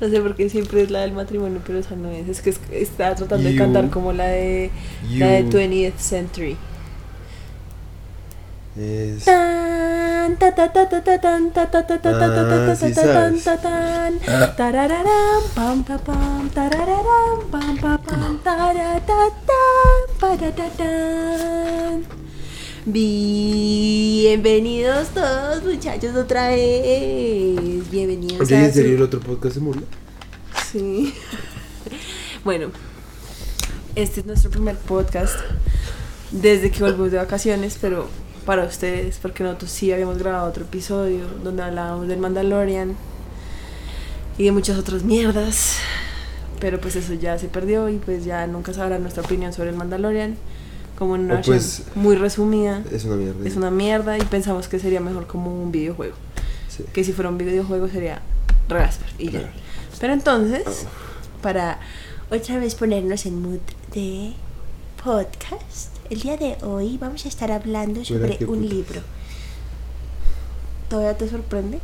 No sé por qué siempre es la del matrimonio, pero esa no es. Es que es- estaba tratando de You- cantar como la de la de You 20th Century. es. Tan, ta, ta, ta, ta, ta, tan, ta, ta, ta, ta, ta, ta, ta, Ah, ta, sí ta, tan, sabes. ta, tan. Tarararán, pam, pa, pam, tarararán, pam, pa, pam, taratatán, paratatán. Bienvenidos todos muchachos otra vez. Bienvenidos Oye, ¿en serio el otro podcast se murió? Sí. Bueno, este es nuestro primer podcast desde que volvimos de vacaciones, pero para ustedes, porque nosotros sí habíamos grabado otro episodio donde hablábamos del Mandalorian y de muchas otras mierdas, pero pues eso ya se perdió y pues ya nunca sabrán nuestra opinión sobre el Mandalorian, como en una versión pues- muy resumida. Es una mierda. Es una mierda y pensamos que sería mejor como un videojuego. Sí. Que si fuera un videojuego sería Rasper y ya. Pero entonces, Ah. para otra vez ponernos en mood de podcast, el día de hoy vamos a estar hablando sobre un putas. libro. ¿Todavía te sorprende?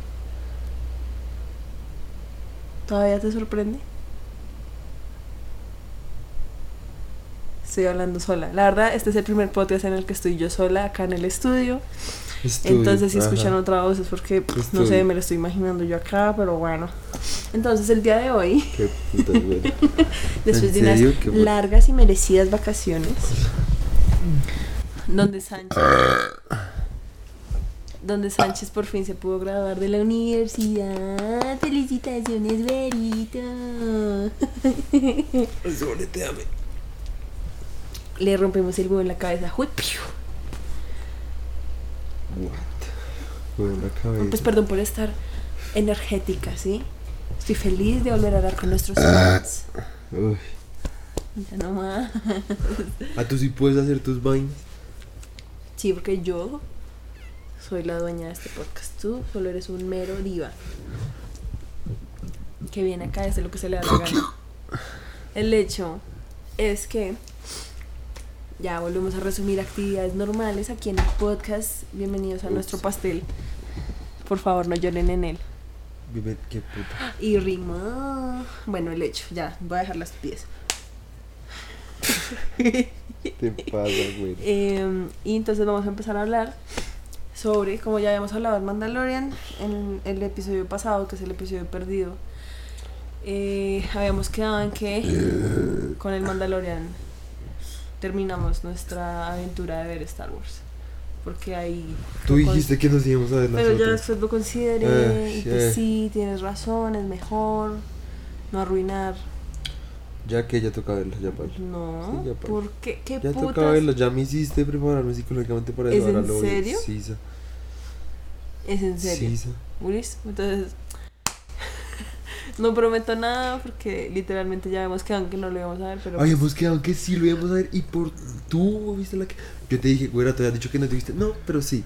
¿Todavía te sorprende? Estoy hablando sola. La verdad, este es el primer podcast en el que estoy yo sola acá en el estudio. Estudio, Entonces, si ajá. escuchan otra voz es porque, pues, no sé, me lo estoy imaginando yo acá, pero bueno. Entonces, el día de hoy, Qué putas, después de ¿En unas largas y merecidas vacaciones, donde Sánchez, donde Sánchez por fin se pudo graduar de la universidad. Felicitaciones, Verito. Le rompimos el huevo en la cabeza. ¡Uy, piu! What? Güey, en la cabeza. Pues perdón por estar energética, ¿sí? Estoy feliz de volver a hablar con nuestros fans. Uy. Ya no más. ¿A tú sí puedes hacer tus vainas? Sí, porque yo soy la dueña de este podcast. Tú solo eres un mero diva. Que viene acá y hace lo que se le da la gana. El hecho es que ya volvemos a resumir actividades normales aquí en el podcast. Bienvenidos a nuestro pastel. Por favor, no lloren en él. Vive, qué puta. Y rima. Bueno, el hecho, ya, voy a dejar las pies. Te pasa, güey. Eh, y entonces vamos a empezar a hablar sobre, como ya habíamos hablado en Mandalorian, en el episodio pasado, que es el episodio perdido, eh, habíamos quedado en que con el Mandalorian terminamos nuestra aventura de ver Star Wars. Porque ahí... Tú dijiste que nos íbamos a ver Pero ya después lo consideré Eh, y pues eh. sí, tienes razón, es mejor no arruinar. Ya que ya toca verlas, ya para. No, Sí, ya. ¿por qué? ¿Qué Ya toca putas? verlas, ya me hiciste prepararme psicológicamente para ¿Es eso. ahora en lo serio? Sí. ¿Es en serio? Sí. Entonces, no prometo nada porque literalmente ya habíamos quedado que no lo íbamos a ver, pero Habíamos quedado que sí lo íbamos a ver y por tú viste la que yo te dije, güera, te habías dicho que no te viste. No, pero sí.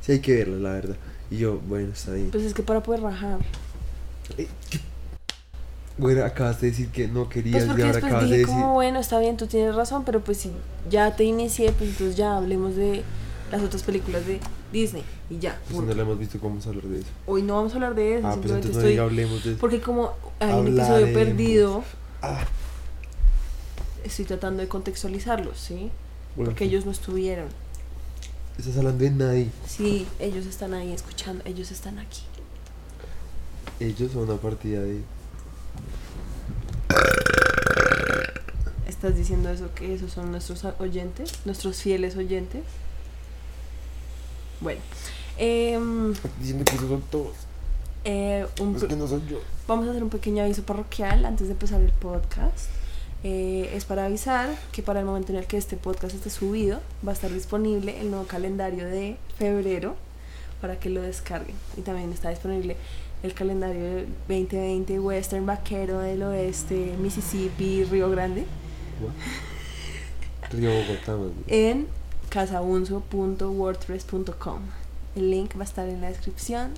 Sí hay que verla, la verdad. Y yo, bueno, está bien. pues es que para poder rajar. Eh, ¿qué? Güera, acabas de decir que no querías Pues y ahora después acabas de decir. como, bueno, está bien, tú tienes razón, pero pues si ya te inicié, pues entonces ya hablemos de las otras películas de Disney y ya. Pues punto. no la hemos visto, ¿cómo vamos a hablar de eso? Hoy no vamos a hablar de eso, Ah, pues entonces estoy... hablemos de eso. Porque como hay un episodio perdido, Ah, estoy tratando de contextualizarlos, ¿sí? bueno, Porque ellos no estuvieron. Estás hablando de nadie. Sí, ellos están ahí escuchando, ellos están aquí. Ellos son una partida de. ¿Estás diciendo eso que esos son nuestros oyentes? ¿Nuestros fieles oyentes? Bueno. em, Diciendo que esos son todos. eh, un Es que no soy yo. Vamos a hacer un pequeño aviso parroquial antes de empezar el podcast. Eh, es para avisar que para el momento en el que este podcast esté subido va a estar disponible el nuevo calendario de febrero para que lo descarguen. Y también está disponible el calendario del 2020 Western Vaquero del Oeste, Mississippi, Río Grande Río Bogotá, en casaunzo.wordpress.com. El link va a estar en la descripción.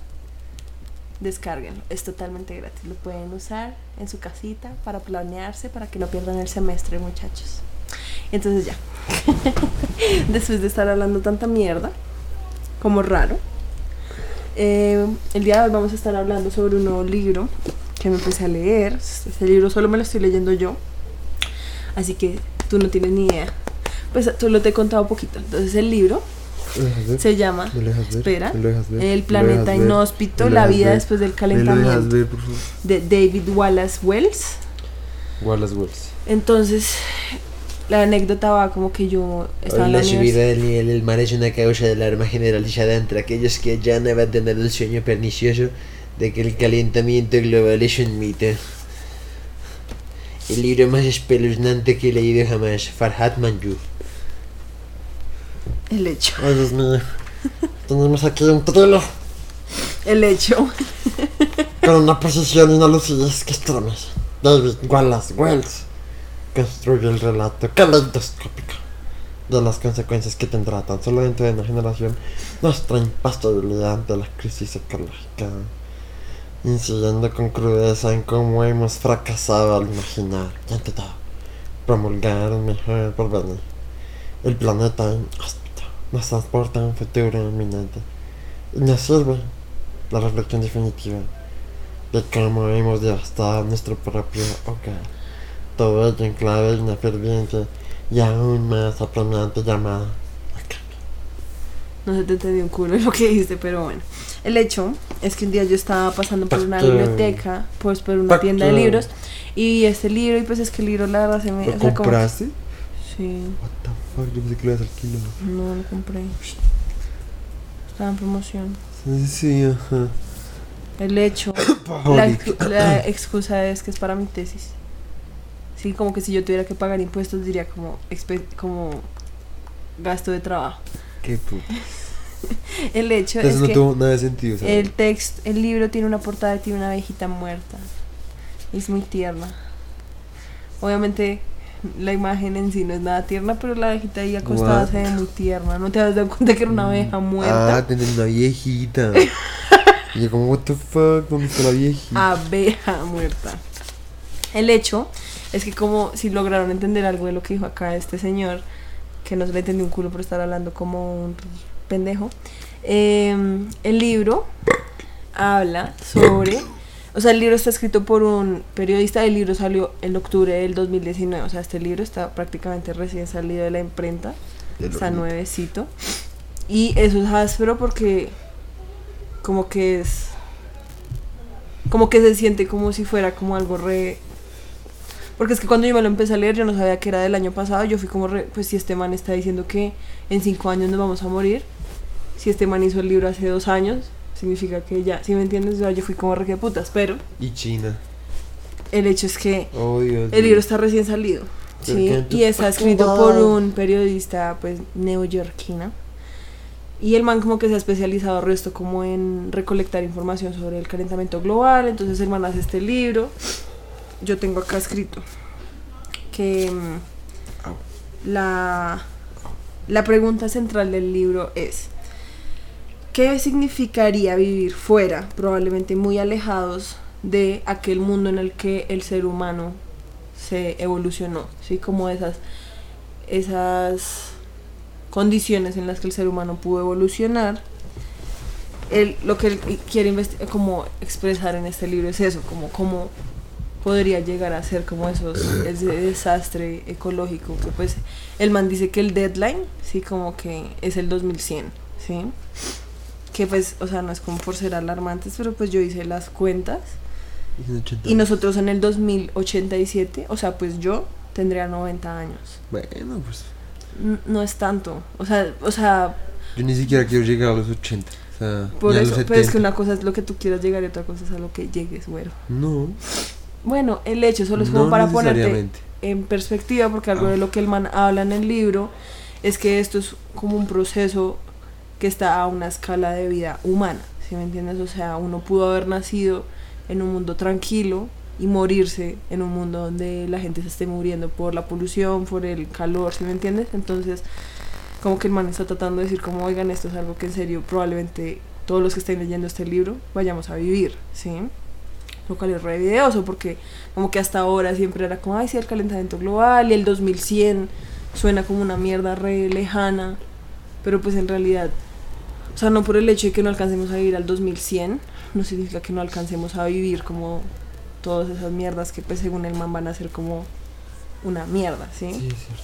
Descárguenlo, es totalmente gratis. Lo pueden usar en su casita para planearse, para que no pierdan el semestre, muchachos. Entonces ya. Después de estar hablando tanta mierda, como raro, eh, el día de hoy vamos a estar hablando sobre un nuevo libro que me empecé a leer. Este libro solo me lo estoy leyendo yo, así que tú no tienes ni idea. Pues solo te he contado un poquito. Entonces el libro se llama. Espera. El ¿Me lo planeta ver? inhóspito, ¿Me lo la vida ver? después del ¿Me lo dejas calentamiento ver, por favor? de David Wallace Wells. Wallace Wells. Entonces, la anécdota va como que yo estaba en la La subida del nivel del mar es una causa de alarma generalizada entre aquellos que ya no abandonan el sueño pernicioso de que el calentamiento global es un mito. El libro más espeluznante que he leído jamás, Farhad Manjur. El hecho. Ay, Dios mío. Tenemos aquí un thriller El hecho. con una posición y una lucidez que estremece. David Wallace Wells construye el relato caleidoscópico de las consecuencias que tendrá tan solo dentro de una generación nuestra impasibilidad de la crisis ecológica, incidiendo con crudeza en cómo hemos fracasado al imaginar, y ante todo, promulgar un mejor porvenir. El planeta inhóspito nos transporta un futuro inminente y nos sirve la reflexión definitiva de cómo hemos devastado nuestro propio hogar. Todo ello en clave de una ferviente y aún más apremiante llamada. No se te entendió un culo lo que dijiste, pero bueno. El hecho es que un día yo estaba pasando por una biblioteca, pues por una tienda de libros, y este libro, y pues es que el libro la verdad se me... ¿Lo o sea, como- compraste? Sí, What the fuck, yo pensé que lo ibas al no lo compré. Estaba en promoción. Sí, sí, ajá. El hecho, la, la excusa es que es para mi tesis. Sí, como que si yo tuviera que pagar impuestos diría como, como gasto de trabajo. Qué puto. El hecho Eso es no que tuvo nada de sentido, ¿sabes? el texto, el libro tiene una portada y tiene una abejita muerta. Es muy tierna. Obviamente la imagen en sí no es nada tierna, pero la abejita ahí acostada What? se ve muy tierna. ¿No te has dado cuenta que era una abeja muerta? Ah, tener una viejita. y yo como, what the fuck, ¿dónde está la viejita? abeja muerta. El hecho es que como si lograron entender algo de lo que dijo acá este señor, que no se le entendió un culo por estar hablando como un pendejo, eh, el libro habla sobre... O sea, el libro está escrito por un periodista, el libro salió en octubre del 2019, o sea, este libro está prácticamente recién salido de la imprenta, está nuevecito. Y eso es áspero porque como que es como que se siente como si fuera como algo re porque es que cuando yo me lo empecé a leer yo no sabía que era del año pasado yo fui como re, pues si este man está diciendo que en cinco años nos vamos a morir si este man hizo el libro hace dos años significa que ya si me entiendes yo fui como re que putas pero Y China. el hecho es que Oh, Dios el libro está recién salido. Sí, y está escrito por un periodista pues neoyorquino. Y el man como que se ha especializado resto como en recolectar información sobre el calentamiento global, entonces el man hace este libro. Yo tengo acá escrito que mm, la, la pregunta central del libro es ¿qué significaría vivir fuera, probablemente muy alejados de aquel mundo en el que el ser humano se evolucionó, ¿sí? Como esas, esas condiciones en las que el ser humano pudo evolucionar. Él, lo que él quiere como expresar en este libro es eso, como cómo podría llegar a ser como esos, ese desastre ecológico que pues el man dice que el deadline, sí, como que es el 2100, ¿sí? Que pues, o sea, no es como por ser alarmantes, pero pues yo hice las cuentas Y en 80 y nosotros en el 2087, o sea, pues yo tendría 90 años. Bueno, pues. N- no es tanto. O sea, o sea, Yo ni siquiera quiero llegar a los 80. O sea, por eso, pero es que 70. una cosa es lo que tú quieras llegar y otra cosa es a lo que llegues, güero. No. Bueno, el hecho solo es como no para ponerte en perspectiva, porque algo Ah. de lo que el man habla en el libro es que esto es como un proceso que está a una escala de vida humana, ¿sí me entiendes? O sea, uno pudo haber nacido en un mundo tranquilo y morirse en un mundo donde la gente se esté muriendo por la polución, por el calor, ¿sí me entiendes? Entonces, como que el man está tratando de decir como, oigan, esto es algo que en serio probablemente todos los que estén leyendo este libro vayamos a vivir, ¿sí? Lo cual es re videoso porque como que hasta ahora siempre era como, ay, sí, el calentamiento global y el 2100 suena como una mierda re lejana, pero pues en realidad, o sea, no por el hecho de que no alcancemos a vivir al 2100, no significa que no alcancemos a vivir como todas esas mierdas que pues según el man van a ser como una mierda, ¿sí? Sí, es cierto.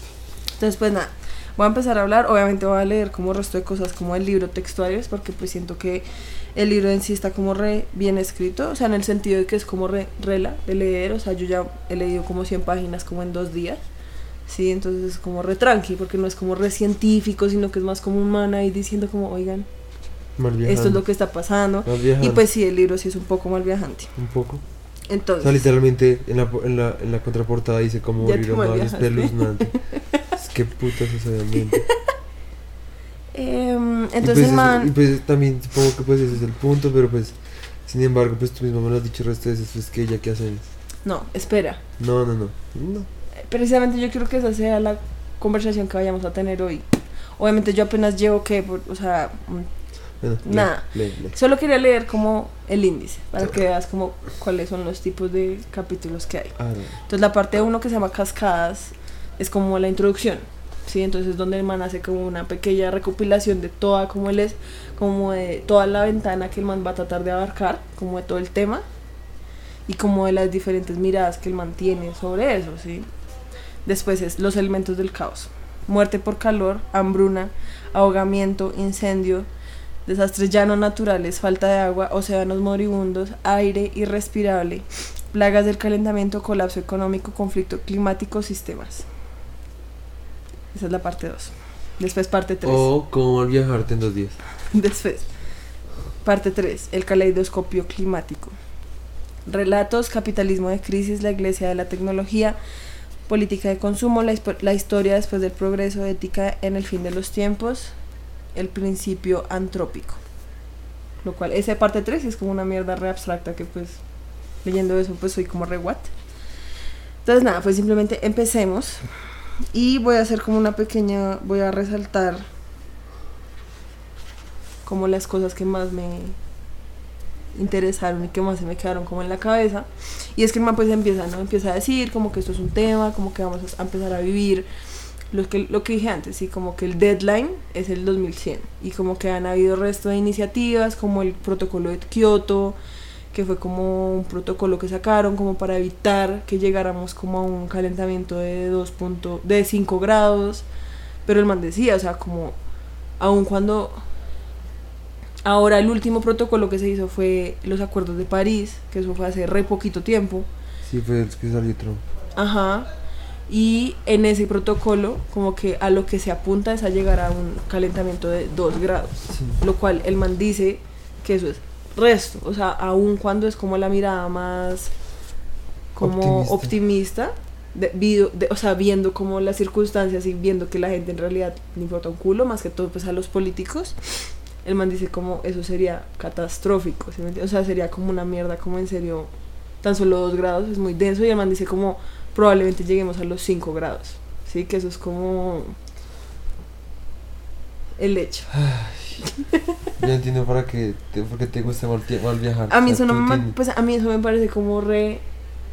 Entonces, pues nada, voy a empezar a hablar. Obviamente voy a leer como resto de cosas como el libro textuales, porque pues siento que el libro en sí está como re bien escrito, o sea, en el sentido de que es como re rela de leer, o sea, yo ya he leído como 100 páginas como en dos días. Sí, entonces es como re tranqui, porque no es como re científico, sino que es más como humana y diciendo como, oigan, esto es lo que está pasando. Y pues sí, el libro sí es un poco mal viajante. Un poco. O Entonces, sea, literalmente en la, en la, en la contraportada dice como morir te a Mario malviajaste. espeluznante. es que putas es pues, entonces eso- man... pues también supongo que pues ese es el punto, pero pues sin embargo pues tú mismo me lo has dicho el resto de veces, pues que ya qué hacen. No, espera. No, no, no. No. Precisamente yo quiero que esa sea la conversación que vayamos a tener hoy. Obviamente yo apenas llevo que, por- o sea, mm, Bueno, lee, Nada. lee, lee. solo quería leer como el índice, para que veas como cuáles son los tipos de capítulos que hay. Ah, no. Entonces la parte 1 que se llama Cascadas es como la introducción, ¿sí? Entonces donde el man hace como una pequeña recopilación de toda, como él es, como de toda la ventana que el man va a tratar de abarcar, como de todo el tema, y como de las diferentes miradas que el man tiene sobre eso, ¿sí? Después es los elementos del caos. Muerte por calor, hambruna, ahogamiento, incendio, desastres ya no naturales, falta de agua, océanos moribundos, aire irrespirable, plagas del calentamiento, colapso económico, conflicto climático, sistemas. Esa es la parte 2. Después parte 3. O cómo viajarte en dos días. Después, parte 3, el caleidoscopio climático. Relatos, capitalismo de crisis, la iglesia de la tecnología, política de consumo, la, la historia después del progreso, ética en el fin de los tiempos, el principio antrópico. Lo cual, esa parte 3 es como una mierda re abstracta que pues leyendo eso pues soy como re what. Entonces nada, pues simplemente empecemos y voy a hacer como una pequeña, voy a resaltar como las cosas que más me interesaron y que más se me quedaron como en la cabeza. Y es que el man pues empieza, ¿no? Empieza a decir como que esto es un tema, como que vamos a empezar a vivir lo que, lo que dije antes, sí, como que el deadline es el 2100 y como que han habido resto de iniciativas como el protocolo de Kioto, que fue como un protocolo que sacaron como para evitar que llegáramos como a un calentamiento de 2 punto- de 5 grados, pero el man decía, o sea, como aun cuando ahora el último protocolo que se hizo fue los acuerdos de París, que eso fue hace re poquito tiempo. Sí, fue el que salió Trump. Ajá. Y en ese protocolo, como que a lo que se apunta es a llegar a un calentamiento de 2 grados. Sí. Lo cual el man dice que eso es resto. O sea, aun cuando es como la mirada más como Optimista. optimista, de- vido- de- o sea, viendo como las circunstancias y viendo que la gente en realidad le importa un culo, más que todo pues a los políticos. El man dice como eso sería catastrófico. O sea, sería como una mierda, como en serio, tan solo 2 grados, es muy denso y el man dice como probablemente lleguemos a los 5 grados, ¿sí? Que eso es como el hecho. Yo entiendo para qué te, porque te gusta mal, mal viajar. A mí O sea, eso no me, tienes- pues a mí eso me parece como re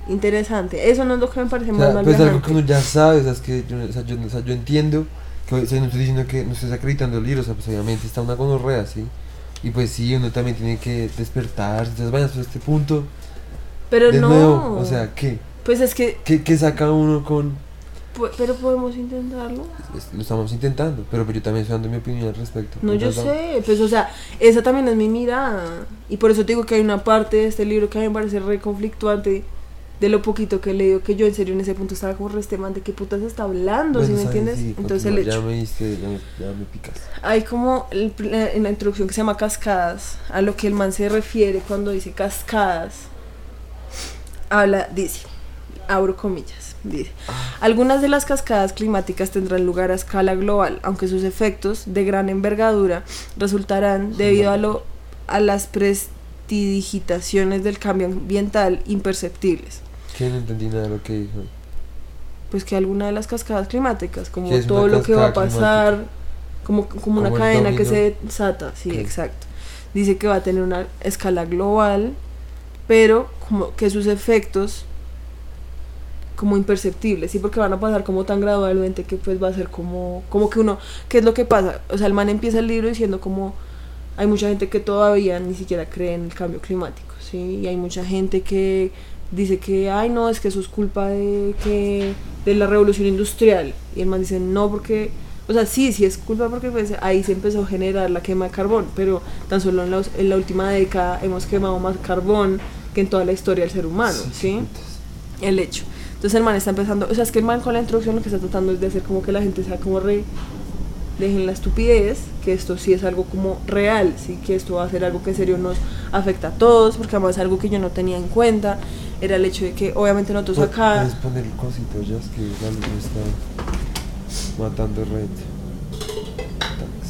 interesante. Eso no es lo que me parece O más sea, mal pues algo que uno ya sabe, o sea, es que yo, o sea, yo, yo entiendo, que, no estoy diciendo que no estés acreditando el libro, o sea, pues obviamente está una gonorrea, ¿sí? Y pues sí, uno también tiene que despertar, entonces vayas a este punto, Pero de no. nuevo, o sea, ¿qué? pues es que ¿Qué, qué saca uno con...? Pero podemos intentarlo. Lo estamos intentando, pero yo también estoy dando mi opinión al respecto. No, yo sé, pues o sea, esa también es mi mirada. Y por eso te digo que hay una parte de este libro que a mí me parece re conflictuante de lo poquito que he leído, que yo en serio en ese punto estaba como restemante, ¿de qué putas está hablando? ¿Sí bueno, me sabes, entiendes? sí, Entonces el hecho. Ya me diste, ya me, ya me picas. Hay como el- en la introducción que se llama cascadas, a lo que el man se refiere cuando dice cascadas. Habla, dice, abro comillas, dice, algunas de las cascadas climáticas tendrán lugar a escala global, aunque sus efectos de gran envergadura resultarán debido a lo a las prestidigitaciones del cambio ambiental imperceptibles. Que no entendí nada de lo que dijo. Pues que alguna de las cascadas climáticas, como ¿Qué es todo lo que va a pasar, como, como una Como cadena que se desata, sí, exacto. Dice que va a tener una escala global, pero como que sus efectos como imperceptibles, sí, porque van a pasar como tan gradualmente que pues va a ser como, como que uno, ¿qué es lo que pasa? O sea, el man empieza el libro diciendo como hay mucha gente que todavía ni siquiera cree en el cambio climático, sí, y hay mucha gente que dice que, ay no, es que eso es culpa de que de la revolución industrial, y el man dice, no, porque, o sea, sí, sí es culpa porque pues ahí se empezó a generar la quema de carbón, pero tan solo en la, en la última década hemos quemado más carbón que en toda la historia del ser humano, ¿sí? El hecho. Entonces el man está empezando, o sea, es que el man con la introducción lo que está tratando es de hacer como que la gente sea como re, dejen la estupidez, que esto sí es algo como real, sí, que esto va a ser algo que en serio nos afecta a todos, porque además algo que yo no tenía en cuenta era el hecho de que obviamente nosotros acá, Puedes poner el cosito ya, es que la luz me está matando red.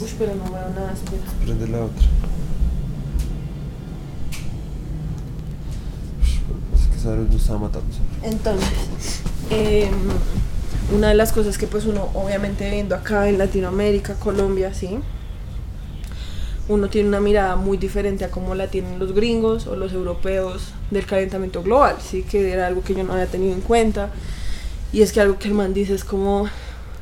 uy, pero no veo nada, espera. Prende la otra. Es que esa luz me está matando. Entonces, em, una de las cosas que pues uno obviamente viendo acá en Latinoamérica, Colombia, sí, uno tiene una mirada muy diferente a como la tienen los gringos o los europeos del calentamiento global, sí, que era algo que yo no había tenido en cuenta. Y es que algo que el man dice es como,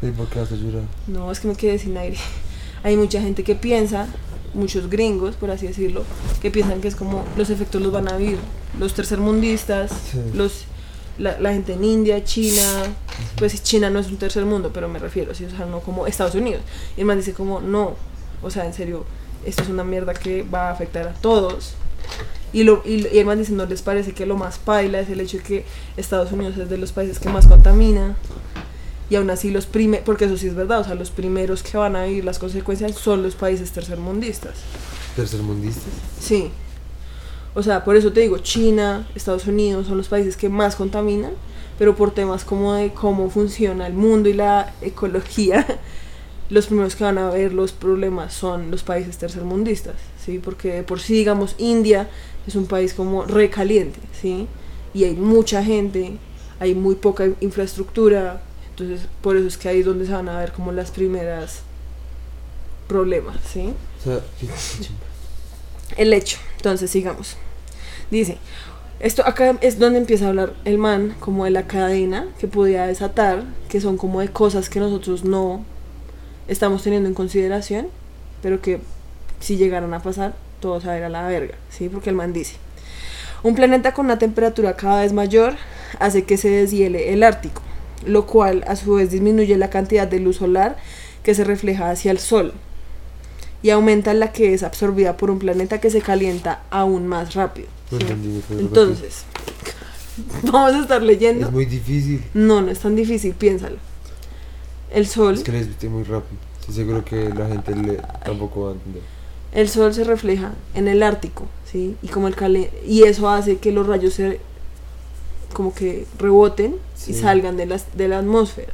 ¿Y por qué vas a llorar? no, es que me quedé sin aire. Hay mucha gente que piensa, muchos gringos, por así decirlo, que piensan que es como los efectos los van a vivir los tercermundistas, Sí. los la, la gente en India, China, pues China no es un tercer mundo, pero me refiero, sí, o sea, no como Estados Unidos. Y el man dice como, no, o sea, en serio, esto es una mierda que va a afectar a todos. Y, lo, y, y el man dice, ¿no les parece que lo más paila es el hecho de que Estados Unidos es de los países que más contamina? Y aún así los primeros, porque eso sí es verdad, o sea, los primeros que van a vivir las consecuencias son los países tercermundistas. Tercermundistas. Sí. O sea, por eso te digo, China, Estados Unidos son los países que más contaminan, pero por temas como de cómo funciona el mundo y la ecología, los primeros que van a ver los problemas son los países tercermundistas, ¿sí? Porque de por sí, digamos, India es un país como recaliente, ¿sí? Y hay mucha gente, hay muy poca infraestructura, entonces por eso es que ahí es donde se van a ver como las primeras problemas, ¿sí? O sea, el hecho. Entonces, sigamos. Dice, esto acá es donde empieza a hablar el man como de la cadena que podía desatar, que son como de cosas que nosotros no estamos teniendo en consideración, pero que si llegaran a pasar, todo se va a ir a la verga, ¿sí? Porque el man dice, un planeta con una temperatura cada vez mayor hace que se deshiele el Ártico, lo cual a su vez disminuye la cantidad de luz solar que se refleja hacia el Sol y aumenta la que es absorbida por un planeta que se calienta aún más rápido. No ¿sí? entendí, ¿me puedes Entonces, vamos a estar leyendo. Es muy difícil. No, no es tan difícil, piénsalo. El sol, Es que les viste muy rápido. Estoy seguro que la gente le, tampoco va a entender. el sol se refleja en el Ártico, ¿sí? Y como el y eso hace que los rayos se como que reboten y salgan de las de la atmósfera.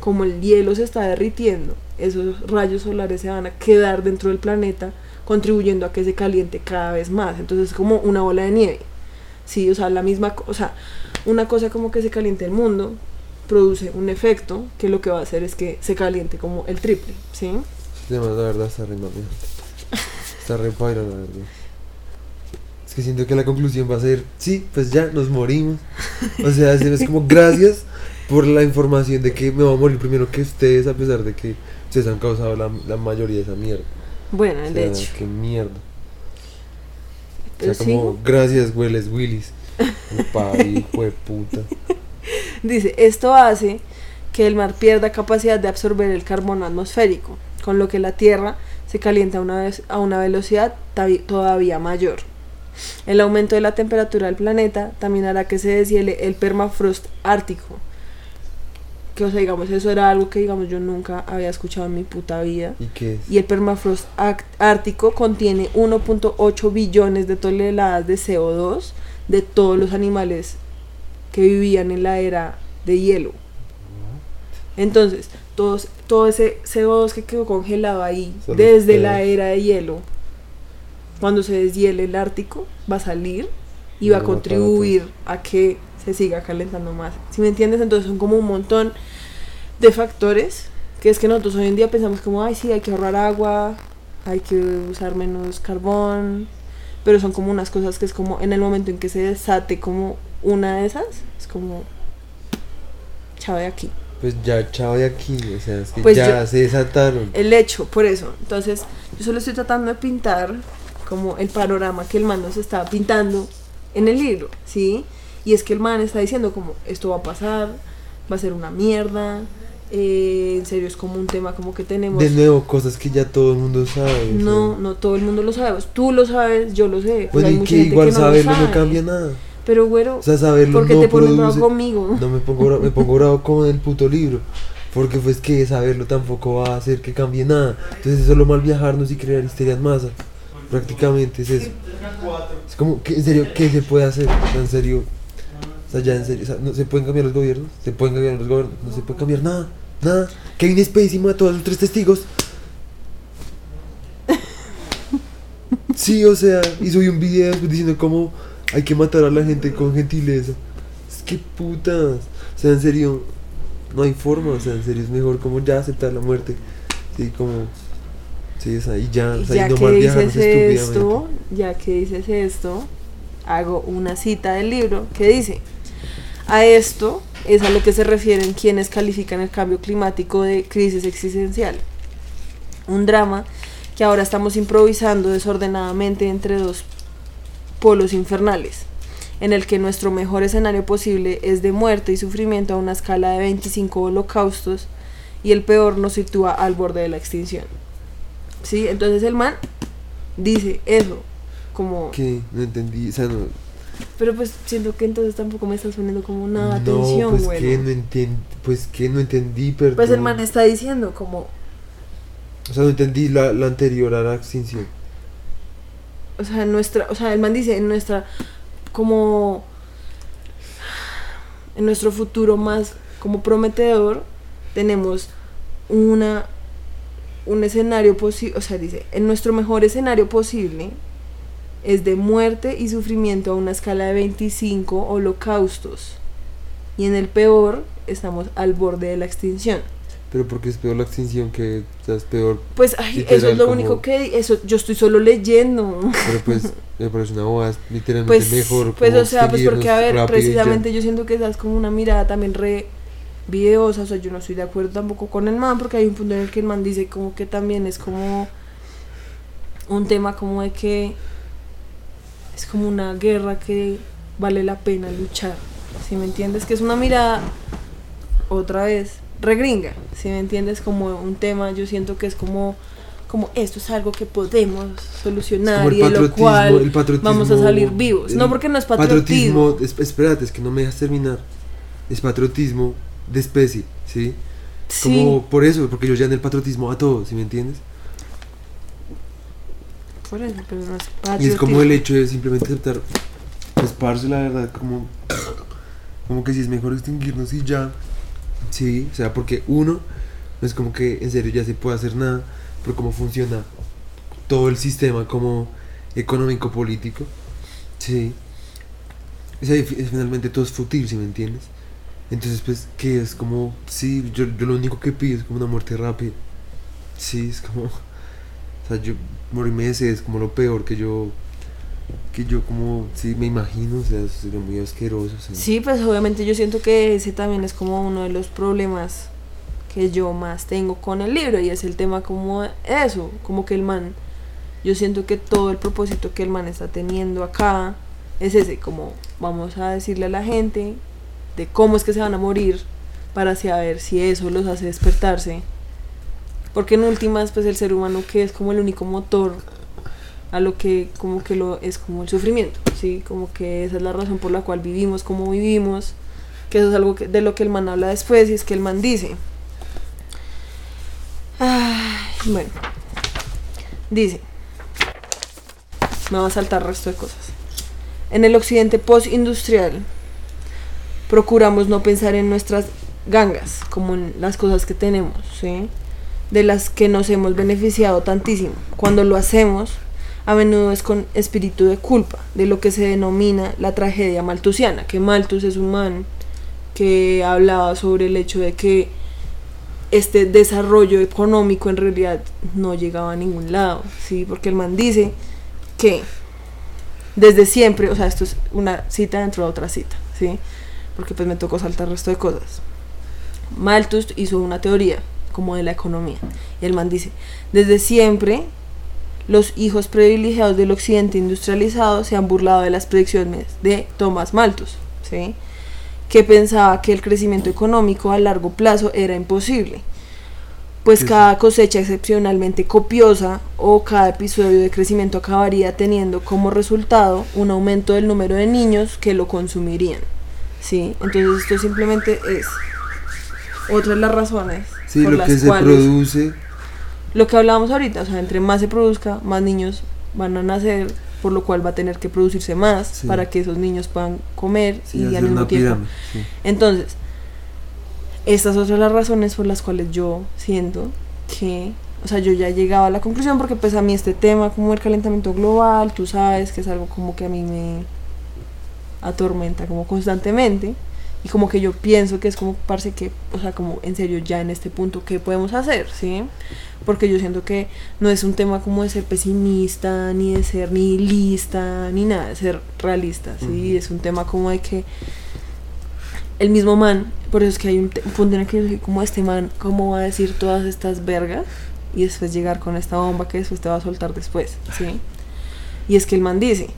Como el hielo se está derritiendo, esos rayos solares se van a quedar dentro del planeta, contribuyendo a que se caliente cada vez más. Entonces es como una bola de nieve. Sí, o sea, la misma, o sea, una cosa como que se caliente el mundo produce un efecto que lo que va a hacer es que se caliente como el triple, ¿sí? Tema, la verdad, está re. Está re la verdad. Es que siento que la conclusión va a ser, sí, pues ya nos morimos. O sea, es como gracias por la información de que me voy a morir primero que ustedes, a pesar de que ustedes han causado la, la mayoría de esa mierda. Bueno, O de sea, hecho. qué mierda. O sea, Pero como, gracias, Willis Willis. Hijo de puta. Dice, esto hace que el mar pierda capacidad de absorber el carbono atmosférico, con lo que la Tierra se calienta a una, vez- a una velocidad todavía mayor. El aumento de la temperatura del planeta también hará que se deshiele el permafrost ártico. Que, o sea, digamos, eso era algo que, digamos, yo nunca había escuchado en mi puta vida. ¿Y qué es? Y el permafrost ártico contiene 1.8 billones de toneladas de CO2 de todos los animales que vivían en la era de hielo. Entonces, todos, todo ese CO2 que quedó congelado ahí desde la era de hielo, cuando se deshiele el Ártico, va a salir y va a contribuir a que se siga calentando más. ¿Sí me entiendes? Entonces son como un montón de factores que es que nosotros hoy en día pensamos como, ay, sí, hay que ahorrar agua, hay que usar menos carbón, pero son como unas cosas que es como en el momento en que se desate como una de esas, es como chao de aquí. Pues ya, chao de aquí, o sea, es que Pues ya yo- se desataron. El hecho, por eso. Entonces, yo solo estoy tratando de pintar como el panorama que el man nos está pintando en el libro, ¿sí? Y es que el man está diciendo como, esto va a pasar, va a ser una mierda, eh, en serio es como un tema como que tenemos... De nuevo, cosas que ya todo el mundo sabe. o sea. No, no todo el mundo lo sabe. Tú lo sabes, yo lo sé. Bueno, hay y mucha que gente igual que no lo saberlo no cambia nada. Pero O sea, saberlo porque no te pones bravo conmigo. No me pongo, me pongo bravo con el puto libro. Porque pues que saberlo tampoco va a hacer que cambie nada. Entonces es solo mal viajarnos y crear histeria en masa. Prácticamente es eso. Es como, que, en serio, ¿qué se puede hacer? O sea, en serio. O sea, ya en serio. o sea, no se pueden cambiar los gobiernos. Se pueden cambiar los gobiernos. No se puede cambiar nada. Nada. Kevin Spacey mató a los tres testigos. Sí, o sea, y subí un video después diciendo cómo hay que matar a la gente con gentileza. Es que putas. O sea, en serio, no hay forma. O sea, en serio, es mejor como ya aceptar la muerte. Sí, como. Sí, o sea, y ya. O sea, ya y no que dices esto, ya que dices esto, hago una cita del libro que dice, a esto es a lo que se refieren quienes califican el cambio climático de crisis existencial. Un drama que ahora estamos improvisando desordenadamente entre dos polos infernales, en el que nuestro mejor escenario posible es de muerte y sufrimiento a una escala de 25 holocaustos y el peor nos sitúa al borde de la extinción. ¿Sí? Entonces el man dice eso, como... Que no entendí. O sea, no. Pero pues siento que entonces tampoco me estás poniendo como nada no, atención, pues güey. que no entendí. Pues que no entendí, perdón. Pues el man está diciendo como... O sea, no entendí la, la anterior a la extinción. O sea, en nuestra... O sea, el man dice en nuestra... Como... En nuestro futuro más como prometedor tenemos una un escenario posible, o sea, dice, en nuestro mejor escenario posible es de muerte y sufrimiento a una escala de 25 holocaustos. Y en el peor estamos al borde de la extinción. Pero porque es peor la extinción que. O sea, es peor. Pues ay, Literal, eso es lo como- único que eso yo estoy solo leyendo. Pero pues. me parece una boda. Literalmente Pues, mejor. pues o sea, pues porque a ver, precisamente yo siento que es como una mirada también re videosa, o sea, yo no estoy de acuerdo tampoco con el man porque hay un punto en el que el man dice como que también es como un tema como de que es como una guerra que vale la pena luchar, ¿sí me entiendes? Que es una mirada otra vez regringa, ¿sí me entiendes? Como un tema, yo siento que es como como esto es algo que podemos solucionar como el y de lo patriotismo, cual el patriotismo, vamos a salir vivos. No porque no es patriotismo. es- espérate, es que no me dejas terminar. Es patriotismo de especie, ¿sí? Sí, Como por eso, porque yo ya en el patriotismo a todos, ¿sí me entiendes? Por eso, pero no es Y es como el hecho de simplemente aceptar, pues parce, la verdad, como, como que si es mejor extinguirnos y ya. Sí, o sea, porque uno, no es como que en serio ya se puede hacer nada, pero cómo funciona todo el sistema como económico político, sí. O sea, finalmente todo es fútil, si me entiendes. Entonces, pues, que es como, sí, yo, yo lo único que pido es como una muerte rápida. Sí, es como, o sea, yo morirme de sed es como lo peor que yo, que yo como, sí, me imagino, o sea, sería muy asqueroso. Sí, pues obviamente yo siento que ese también es como uno de los problemas que yo más tengo con el libro y es el tema como eso, como que el man, yo siento que todo el propósito que el man está teniendo acá es ese, como vamos a decirle a la gente de cómo es que se van a morir para saber si eso los hace despertarse. Porque en últimas, pues el ser humano que es como el único motor a lo que como que lo es como el sufrimiento, sí, como que esa es la razón por la cual vivimos como vivimos, que eso es algo que- de lo que el man habla después y es que el man dice, bueno, dice, me va a saltar resto de cosas. En el occidente postindustrial procuramos no pensar en nuestras gangas, como en las cosas que tenemos, ¿sí? De las que nos hemos beneficiado tantísimo. Cuando lo hacemos, a menudo es con espíritu de culpa, de lo que se denomina la tragedia maltusiana, que Malthus es un man que hablaba sobre el hecho de que este desarrollo económico en realidad no llegaba a ningún lado, ¿sí? Porque el man dice que desde siempre, o sea, esto es una cita dentro de otra cita, ¿sí? Porque pues me tocó saltar el resto de cosas. Malthus hizo una teoría como de la economía. Y el man dice, desde siempre los hijos privilegiados del occidente industrializado se han burlado de las predicciones de Thomas Malthus, ¿sí? que pensaba que el crecimiento económico a largo plazo era imposible, pues cada cosecha excepcionalmente copiosa o cada episodio de crecimiento acabaría teniendo como resultado un aumento del número de niños que lo consumirían. ¿sí? Entonces esto simplemente es otra de las razones Sí, por lo las que se cuales produce. lo que hablábamos ahorita, o sea, entre más se produzca, más niños van a nacer, por lo cual va a tener que producirse más Sí. para que esos niños puedan comer Sí, y al mismo tiempo. pirámide. sí. Entonces, estas son las razones por las cuales yo siento que, o sea, yo ya llegaba a la conclusión porque pues a mí este tema como el calentamiento global, tú sabes que es algo como que a mí me atormenta como constantemente y como que yo pienso que es como parece que, o sea, como en serio ya en este punto qué podemos hacer, ¿sí? Porque yo siento que no es un tema como de ser pesimista, ni de ser nihilista, ni nada, de ser realista, ¿sí? Es un tema como de que el mismo man, por eso es que hay un, punto en el que yo como este man, ¿cómo va a decir todas estas vergas? Y después llegar con esta bomba que después te va a soltar después, ¿sí? Y es que el man dice,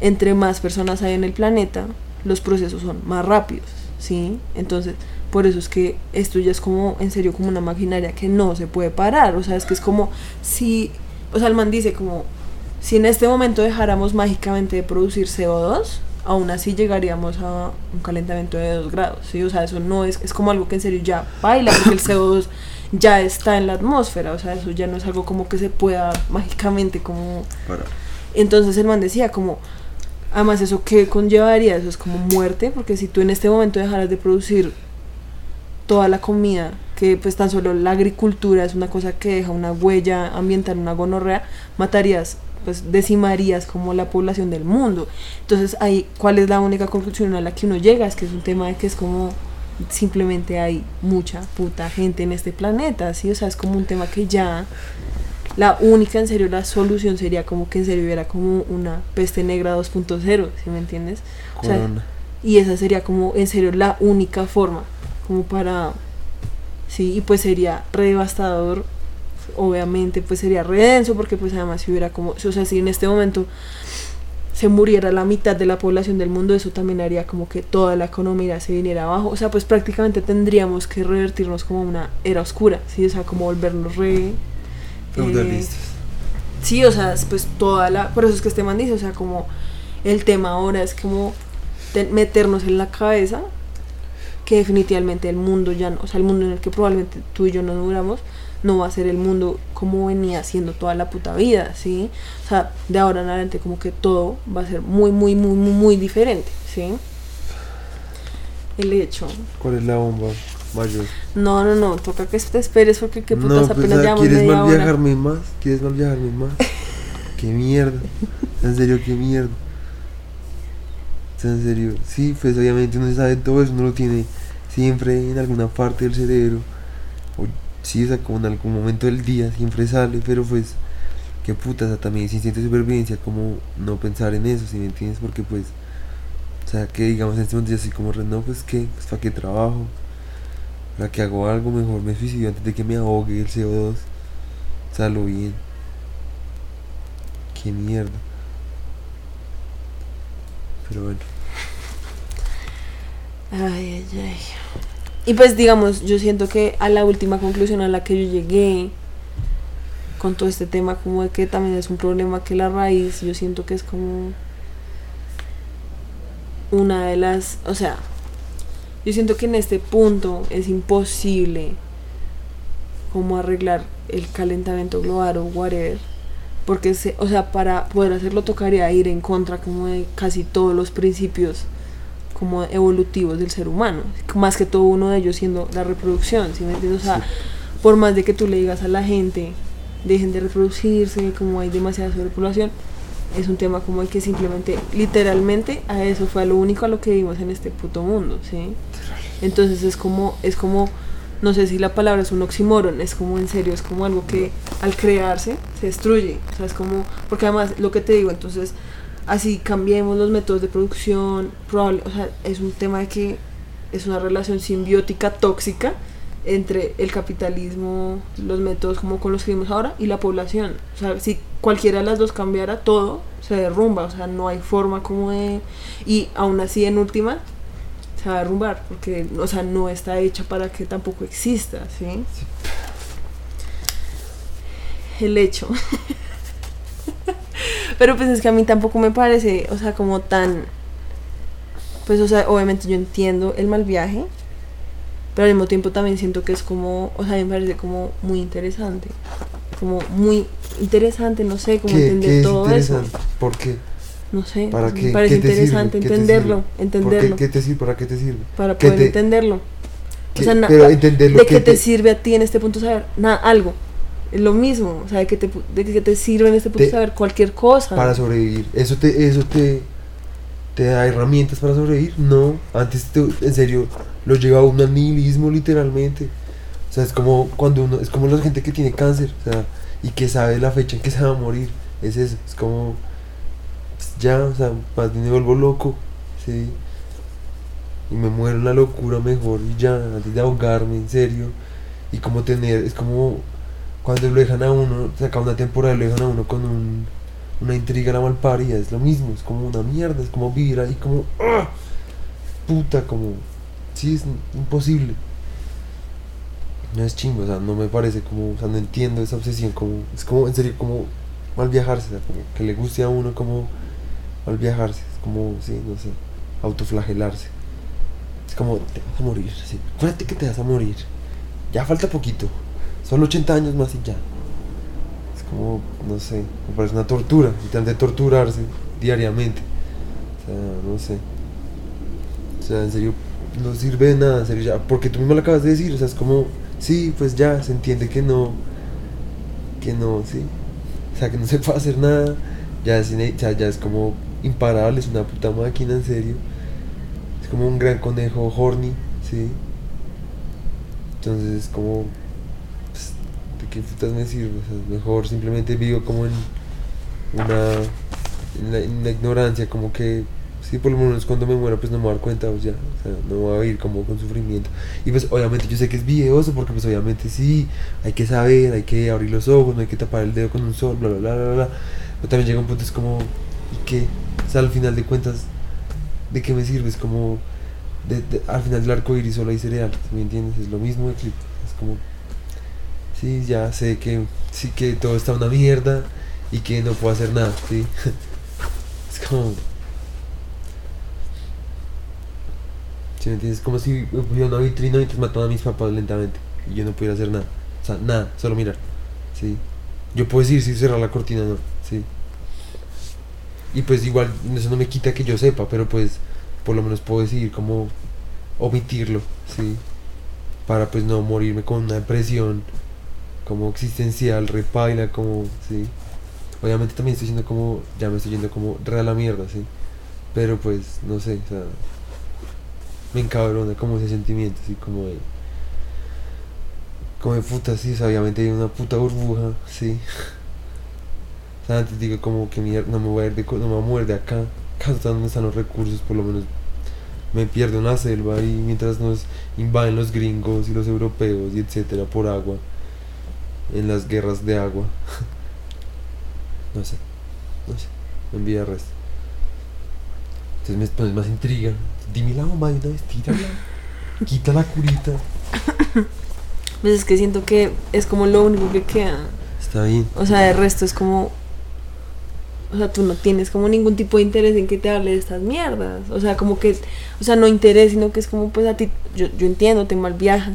entre más personas hay en el planeta, los procesos son más rápidos, ¿sí? Entonces, por eso es que esto ya es como, en serio, como una maquinaria que no se puede parar, o sea, es que es como si, o sea, el man dice como, si en este momento dejáramos mágicamente de producir CO2, aún así llegaríamos a un calentamiento de 2 grados, ¿sí? O sea, eso no es, es como algo que en serio ya baila, porque el CO2 ya está en la atmósfera, o sea, eso ya no es algo como que se pueda mágicamente como... Para. Entonces el man decía como, además eso qué conllevaría, eso es como muerte, porque si tú en este momento dejaras de producir toda la comida, que pues tan solo la agricultura es una cosa que deja una huella ambiental, una gonorrea, matarías, pues decimarías como la población del mundo. Entonces ahí, ¿cuál es la única conclusión a la que uno llega? Es que es un tema de que es como simplemente hay mucha puta gente en este planeta, ¿sí? O sea, es como un tema que ya la única, en serio, la solución sería como que en serio hubiera como una peste negra 2.0, ¿sí me entiendes? O sea, y esa sería como en serio la única forma, como para, sí, y pues sería re devastador, obviamente pues sería re denso, porque pues además si hubiera como, o sea, si en este momento se muriera la mitad de la población del mundo, eso también haría como que toda la economía se viniera abajo, o sea, pues prácticamente tendríamos que revertirnos como una era oscura, sí, o sea, como volvernos re... eh, Feudalistas. Sí, o sea, es, pues toda la... Por eso es que este man dice, o sea, como el tema ahora es como te- meternos en la cabeza que definitivamente el mundo ya no, o sea, el mundo en el que probablemente tú y yo no duramos, no va a ser el mundo como venía siendo toda la puta vida, ¿sí? O sea, de ahora en adelante como que todo va a ser muy, muy, muy, muy, muy diferente, ¿sí? El hecho. ¿Cuál es la bomba mayor? No, no, no, toca que te esperes porque qué putas no, pues, apenas llevamos ¿quieres media mal hora. viajarme más? ¿Quieres mal viajarme más? qué mierda. En serio, qué mierda. En serio, sí, pues obviamente uno sabe todo eso, uno lo tiene siempre en alguna parte del cerebro. O sí, o sea, como en algún momento del día siempre sale, pero pues, qué puta, o sea, también es instinto de supervivencia, como no pensar en eso, si me entiendes, porque pues, o sea, que digamos en este momento yo soy como, no, pues qué, pues para qué trabajo, para que hago algo mejor, me suicido antes de que me ahogue el CO2, o sea, lo bien. Qué mierda. Pero bueno. Ay, ay, ay. Y pues digamos, yo siento que a la última conclusión a la que yo llegué con todo este tema, como de que también es un problema que la raíz, yo siento que es como una de las, o sea, yo siento que en este punto es imposible como arreglar el calentamiento global o whatever. Porque, se, o sea, para poder hacerlo tocaría ir en contra como de casi todos los principios como evolutivos del ser humano. Más que todo uno de ellos siendo la reproducción, ¿sí me entiendes? O sea, por más de que tú le digas a la gente, dejen de reproducirse, como hay demasiada sobrepoblación, es un tema como el que simplemente, literalmente, a eso fue a lo único a lo que vivimos en este puto mundo, ¿sí? Entonces es como, es como, no sé si la palabra es un oxímoron, es como en serio, es como algo que al crearse se destruye, o sea, es como, porque además lo que te digo, entonces, así cambiemos los métodos de producción, probable, o sea, es un tema de que es una relación simbiótica tóxica entre el capitalismo, los métodos como con los que vivimos ahora y la población. O sea, si cualquiera de las dos cambiara, todo se derrumba. O sea, no hay forma como de... Y aún así, en última, se va a derrumbar porque, o sea, no está hecha para que tampoco exista, ¿sí? El hecho. Pero pues es que a mí tampoco me parece, o sea, como tan... Pues, o sea, obviamente yo entiendo el mal viaje, pero al mismo tiempo también siento que es como, o sea, me parece como muy interesante. Como muy interesante, no sé, como ¿Qué, entender qué es todo interesante? eso. ¿Por qué? No sé, ¿Para qué? me parece ¿Qué te sirve? interesante ¿Qué te entenderlo, sirve? ¿Por qué? entenderlo, ¿Qué te sirve? ¿Para qué te sirve? para ¿Qué poder te- entenderlo. ¿Qué- O sea, pero entenderlo ¿De qué te sirve a ti en este punto saber? Nada, algo. Es lo mismo, o sea, de que te, de que te sirve en este punto saber cualquier cosa. para sobrevivir. Eso te, eso te, te da herramientas para sobrevivir. No, antes te- en serio lo lleva a un nihilismo literalmente. O sea, es como cuando uno, es como la gente que tiene cáncer, o sea, y que sabe la fecha en que se va a morir. Es eso, es como ya, o sea, más bien me vuelvo loco, sí. Y me muero en la locura mejor y ya, antes de ahogarme, en serio. Y como tener, es como cuando lo dejan a uno, saca una temporada y lo dejan a uno con un, una intriga a la malparida, es lo mismo, es como una mierda, es como vivir ahí como, ¡ah! puta, como, sí, es imposible. No es chingo, o sea, no me parece como, o sea, no entiendo esa obsesión, como, es como, en serio, como mal viajarse, como que le guste a uno como mal viajarse, es como, sí, no sé, autoflagelarse. Es como, te vas a morir, sí, acuérdate que te vas a morir, ya falta poquito, solo 80 años más y ya. Es como, no sé, me parece una tortura, de torturarse diariamente. O sea, no sé. O sea, en serio, no sirve de nada, en serio, ya, porque tú mismo lo acabas de decir, o sea, es como, sí, pues ya, se entiende que no, que no, sí. O sea, que no se puede hacer nada, ya es, sea, ya es como imparable, es una puta máquina, en serio. Es como un gran conejo horny, sí. Entonces es como, pues, ¿de qué putas me sirve? Mejor simplemente vivo como en una, en la, ignorancia, como que, sí, por lo menos cuando me muera, pues no me voy a dar cuenta, pues ya, o sea, no voy a vivir como con sufrimiento. Y pues obviamente yo sé que es videoso, porque pues obviamente sí, hay que saber, hay que abrir los ojos, no hay que tapar el dedo con un sol, bla, bla, bla, bla, bla. Pero también llega un punto, es como, ¿y qué? O sea, al final de cuentas, ¿de qué me sirve? Es como, de- al final del arco iris solo hay cereal, ¿sí ¿me entiendes? Es lo mismo de clip, es como, sí, ya sé que, sí que todo está una mierda y que no puedo hacer nada, ¿sí? es como... ¿Sí me entiendes? Es como si hubiera una vitrina y te mataban a mis papás lentamente y yo no pudiera hacer nada. O sea, nada, solo mirar. Sí. Yo puedo decir si cerrar la cortina o no. Y pues igual eso no me quita que yo sepa, pero pues por lo menos puedo decir como omitirlo, sí. Para pues no morirme con una depresión como existencial, repaila, como, sí. Obviamente también estoy siendo como, ya me estoy yendo como re la mierda, sí. Pero pues, no sé, o sea, me encabrona como ese sentimiento, así como de... Como de puta, sí, o sea, obviamente hay una puta burbuja, sí. Sea, antes digo como que mierda, no me voy a ir de, no me voy a mover de acá. Acá donde están los recursos, por lo menos me pierdo en la selva y mientras nos invaden los gringos y los europeos y etcétera por agua. En las guerras de agua. no sé, no sé, me envía resto. Entonces me pones más intriga. Dime la bomba de una vez, tírala. Quita la curita. Pues es que siento que es como lo único que queda. Está bien. O sea, de resto es como. O sea, tú no tienes como ningún tipo de interés en que te hable de estas mierdas. O sea, como que. O sea, no interés, sino que es como, pues a ti. Yo, yo entiendo, te mal viaja.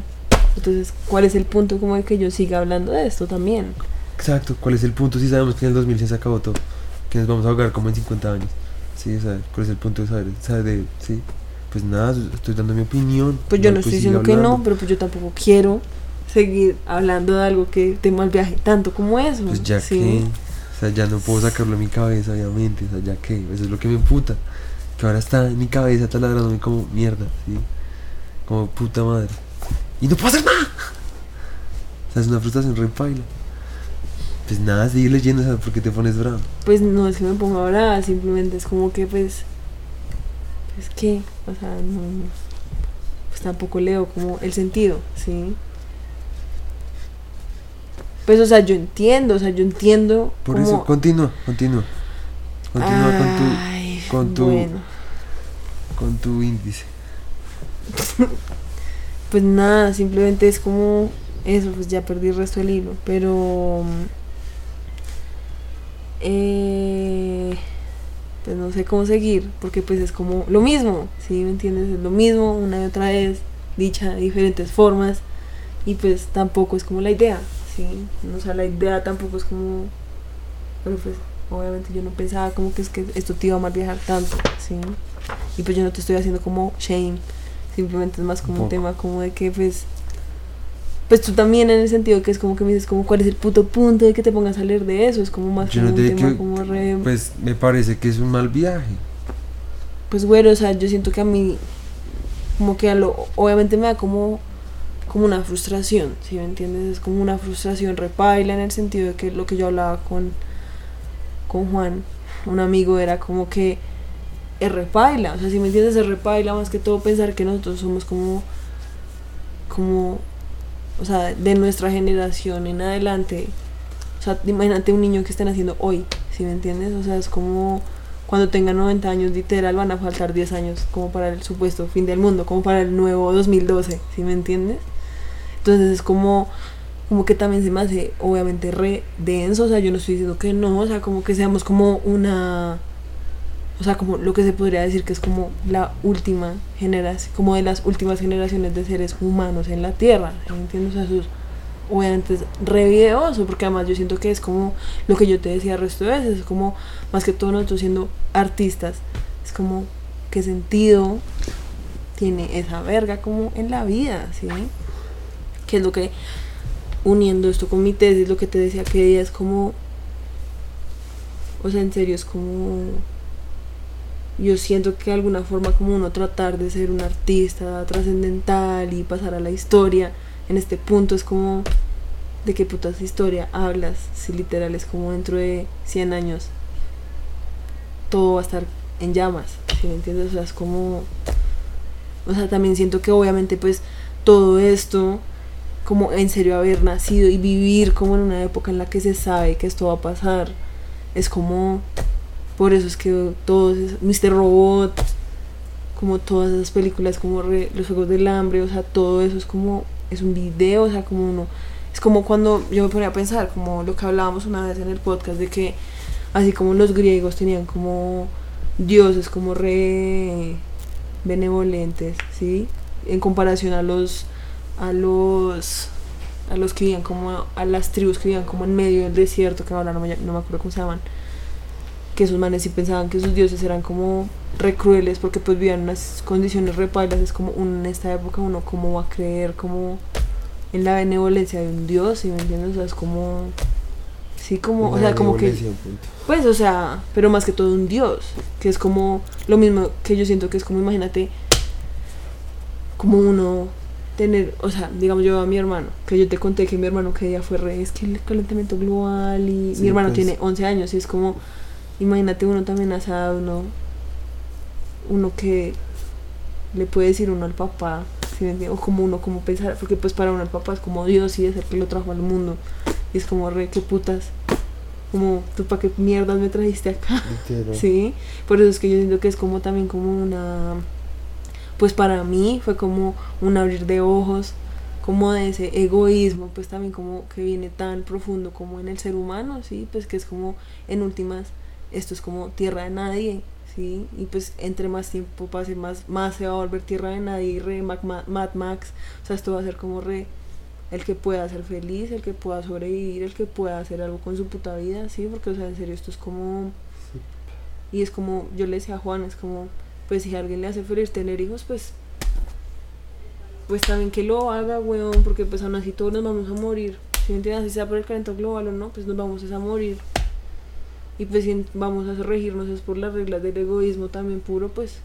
Entonces, ¿cuál es el punto como de que yo siga hablando de esto también? Exacto, ¿cuál es el punto? Si sabemos que en el 2100 se acabó todo, que nos vamos a ahogar como en 50 años. Sí, o sea, ¿cuál es el punto de saber? saber de, sí, pues nada, estoy dando mi opinión. Pues yo no estoy sigue diciendo que no, pero pues yo tampoco quiero seguir hablando de algo que te mal viaje tanto como eso. Pues ya ¿sí? que, o sea, ya no puedo sacarlo de mi cabeza, obviamente, o sea, ya que, eso es lo que me emputa. Que ahora está en mi cabeza taladrándome como mierda, ¿sí? Como puta madre. Y no puedo hacer nada. O sea, es una frustración re paila. Pues nada, sigue leyendo, ¿sabes por qué te pones bravo? Pues no es que me ponga brava, simplemente es como que pues. Es que, o sea, no. tampoco leo como el sentido, ¿sí? Pues, o sea, yo entiendo, o sea, yo entiendo. Por como- eso, continúa, continúa. Continúa Ay, con tu- bueno. con tu índice. Pues nada, simplemente es como eso, pues ya perdí el resto del hilo, pero eh, pues no sé cómo seguir, porque pues es como lo mismo, ¿sí? ¿Me entiendes? Es lo mismo una y otra vez, dicha de diferentes formas, y pues tampoco es como la idea, ¿sí? O sea, la idea tampoco es como, pero pues obviamente yo no pensaba como que es que esto te iba a mal viajar tanto, ¿sí? Y pues yo no te estoy haciendo como shame, simplemente es más como un Poco. tema como de que pues pues tú también en el sentido que es como que me dices como cuál es el puto punto de que te pongas a leer de eso es como más Yo como no un te tema como re Pues me parece que es un mal viaje. pues bueno o sea yo siento que a mí como que a lo obviamente me da como como una frustración si me entiendes es como una frustración repaila en el sentido de que lo que yo hablaba con con Juan un amigo era como que es repaila o sea si me entiendes es repaila más que todo pensar que nosotros somos como como o sea de nuestra generación en adelante o sea imagínate un niño que estén haciendo hoy si me entiendes o sea es como cuando tengan 90 años literal van a faltar 10 años como para el supuesto fin del mundo como para el nuevo 2012 si me entiendes entonces es como como que también se me hace obviamente re denso o sea yo no estoy diciendo que no o sea como que seamos como una o sea, como lo que se podría decir que es como la última generación, como de las últimas generaciones de seres humanos en la Tierra, ¿sí ¿me entiendes? O sea, es obviamente es re videoso, porque además yo siento que es como lo que yo te decía el resto de veces, es como más que todo nosotros siendo artistas, es como qué sentido tiene esa verga como en la vida, ¿sí? Que es lo que, uniendo esto con mi tesis, lo que te decía que es como, o sea, en serio es como yo siento que de alguna forma como uno tratar de ser un artista trascendental y pasar a la historia en este punto es como de qué putas historia hablas si literal es como dentro de 100 años todo va a estar en llamas ¿sí me entiendes? o sea es como o sea también siento que obviamente pues todo esto como en serio haber nacido y vivir como en una época en la que se sabe que esto va a pasar es como por eso es que todos, Mr. Robot, como todas esas películas, como re- Los Juegos del Hambre, o sea, todo eso es como, es un video, o sea, como uno, es como cuando yo me ponía a pensar, como lo que hablábamos una vez en el podcast, de que así como los griegos tenían como dioses como re benevolentes, ¿sí? En comparación a los, a los, a los que vivían como, a las tribus que vivían como en medio del desierto, que ahora no me, no me acuerdo cómo se llaman que esos manes sí pensaban que sus dioses eran como re crueles porque pues vivían unas condiciones re pailas, es como un- en esta época uno cómo va a creer como en la benevolencia de un dios, ¿sí me entiendes? O sea, es como sí como, o sea, como que pues, o sea, pero más que todo un dios, que es como lo mismo que yo siento que es como, imagínate, como uno tener, o sea, digamos yo a mi hermano, que yo te conté que mi hermano que día fue re, es que el calentamiento global y Sí, mi hermano pues. tiene 11 años y es como, imagínate uno también a esa edad, uno, uno que le puede decir uno al papá, o como uno como pensar, porque pues para uno el papá es como Dios y es el que lo trajo al mundo, y es como re, qué putas, como, ¿tú para qué mierdas me trajiste acá? Sí, por eso es que yo siento que es como también como una, pues para mí fue como un abrir de ojos, como de ese egoísmo, pues también como que viene tan profundo como en el ser humano, sí, pues que es como en últimas, esto es como tierra de nadie, sí, y pues entre más tiempo pase, más, más se va a volver tierra de nadie, re Mac- Ma- Mad Max, o sea, esto va a ser como re el que pueda ser feliz, el que pueda sobrevivir, el que pueda hacer algo con su puta vida, sí, porque o sea, en serio esto es como y es como, yo le decía a Juan, es como, pues si a alguien le hace feliz tener hijos, pues, pues también que lo haga, weón, porque pues aún así todos nos vamos a morir. Si me entiendes, si sea por el calentamiento global o no, pues nos vamos a morir. Y pues si vamos a regirnos es por las reglas del egoísmo también puro, pues,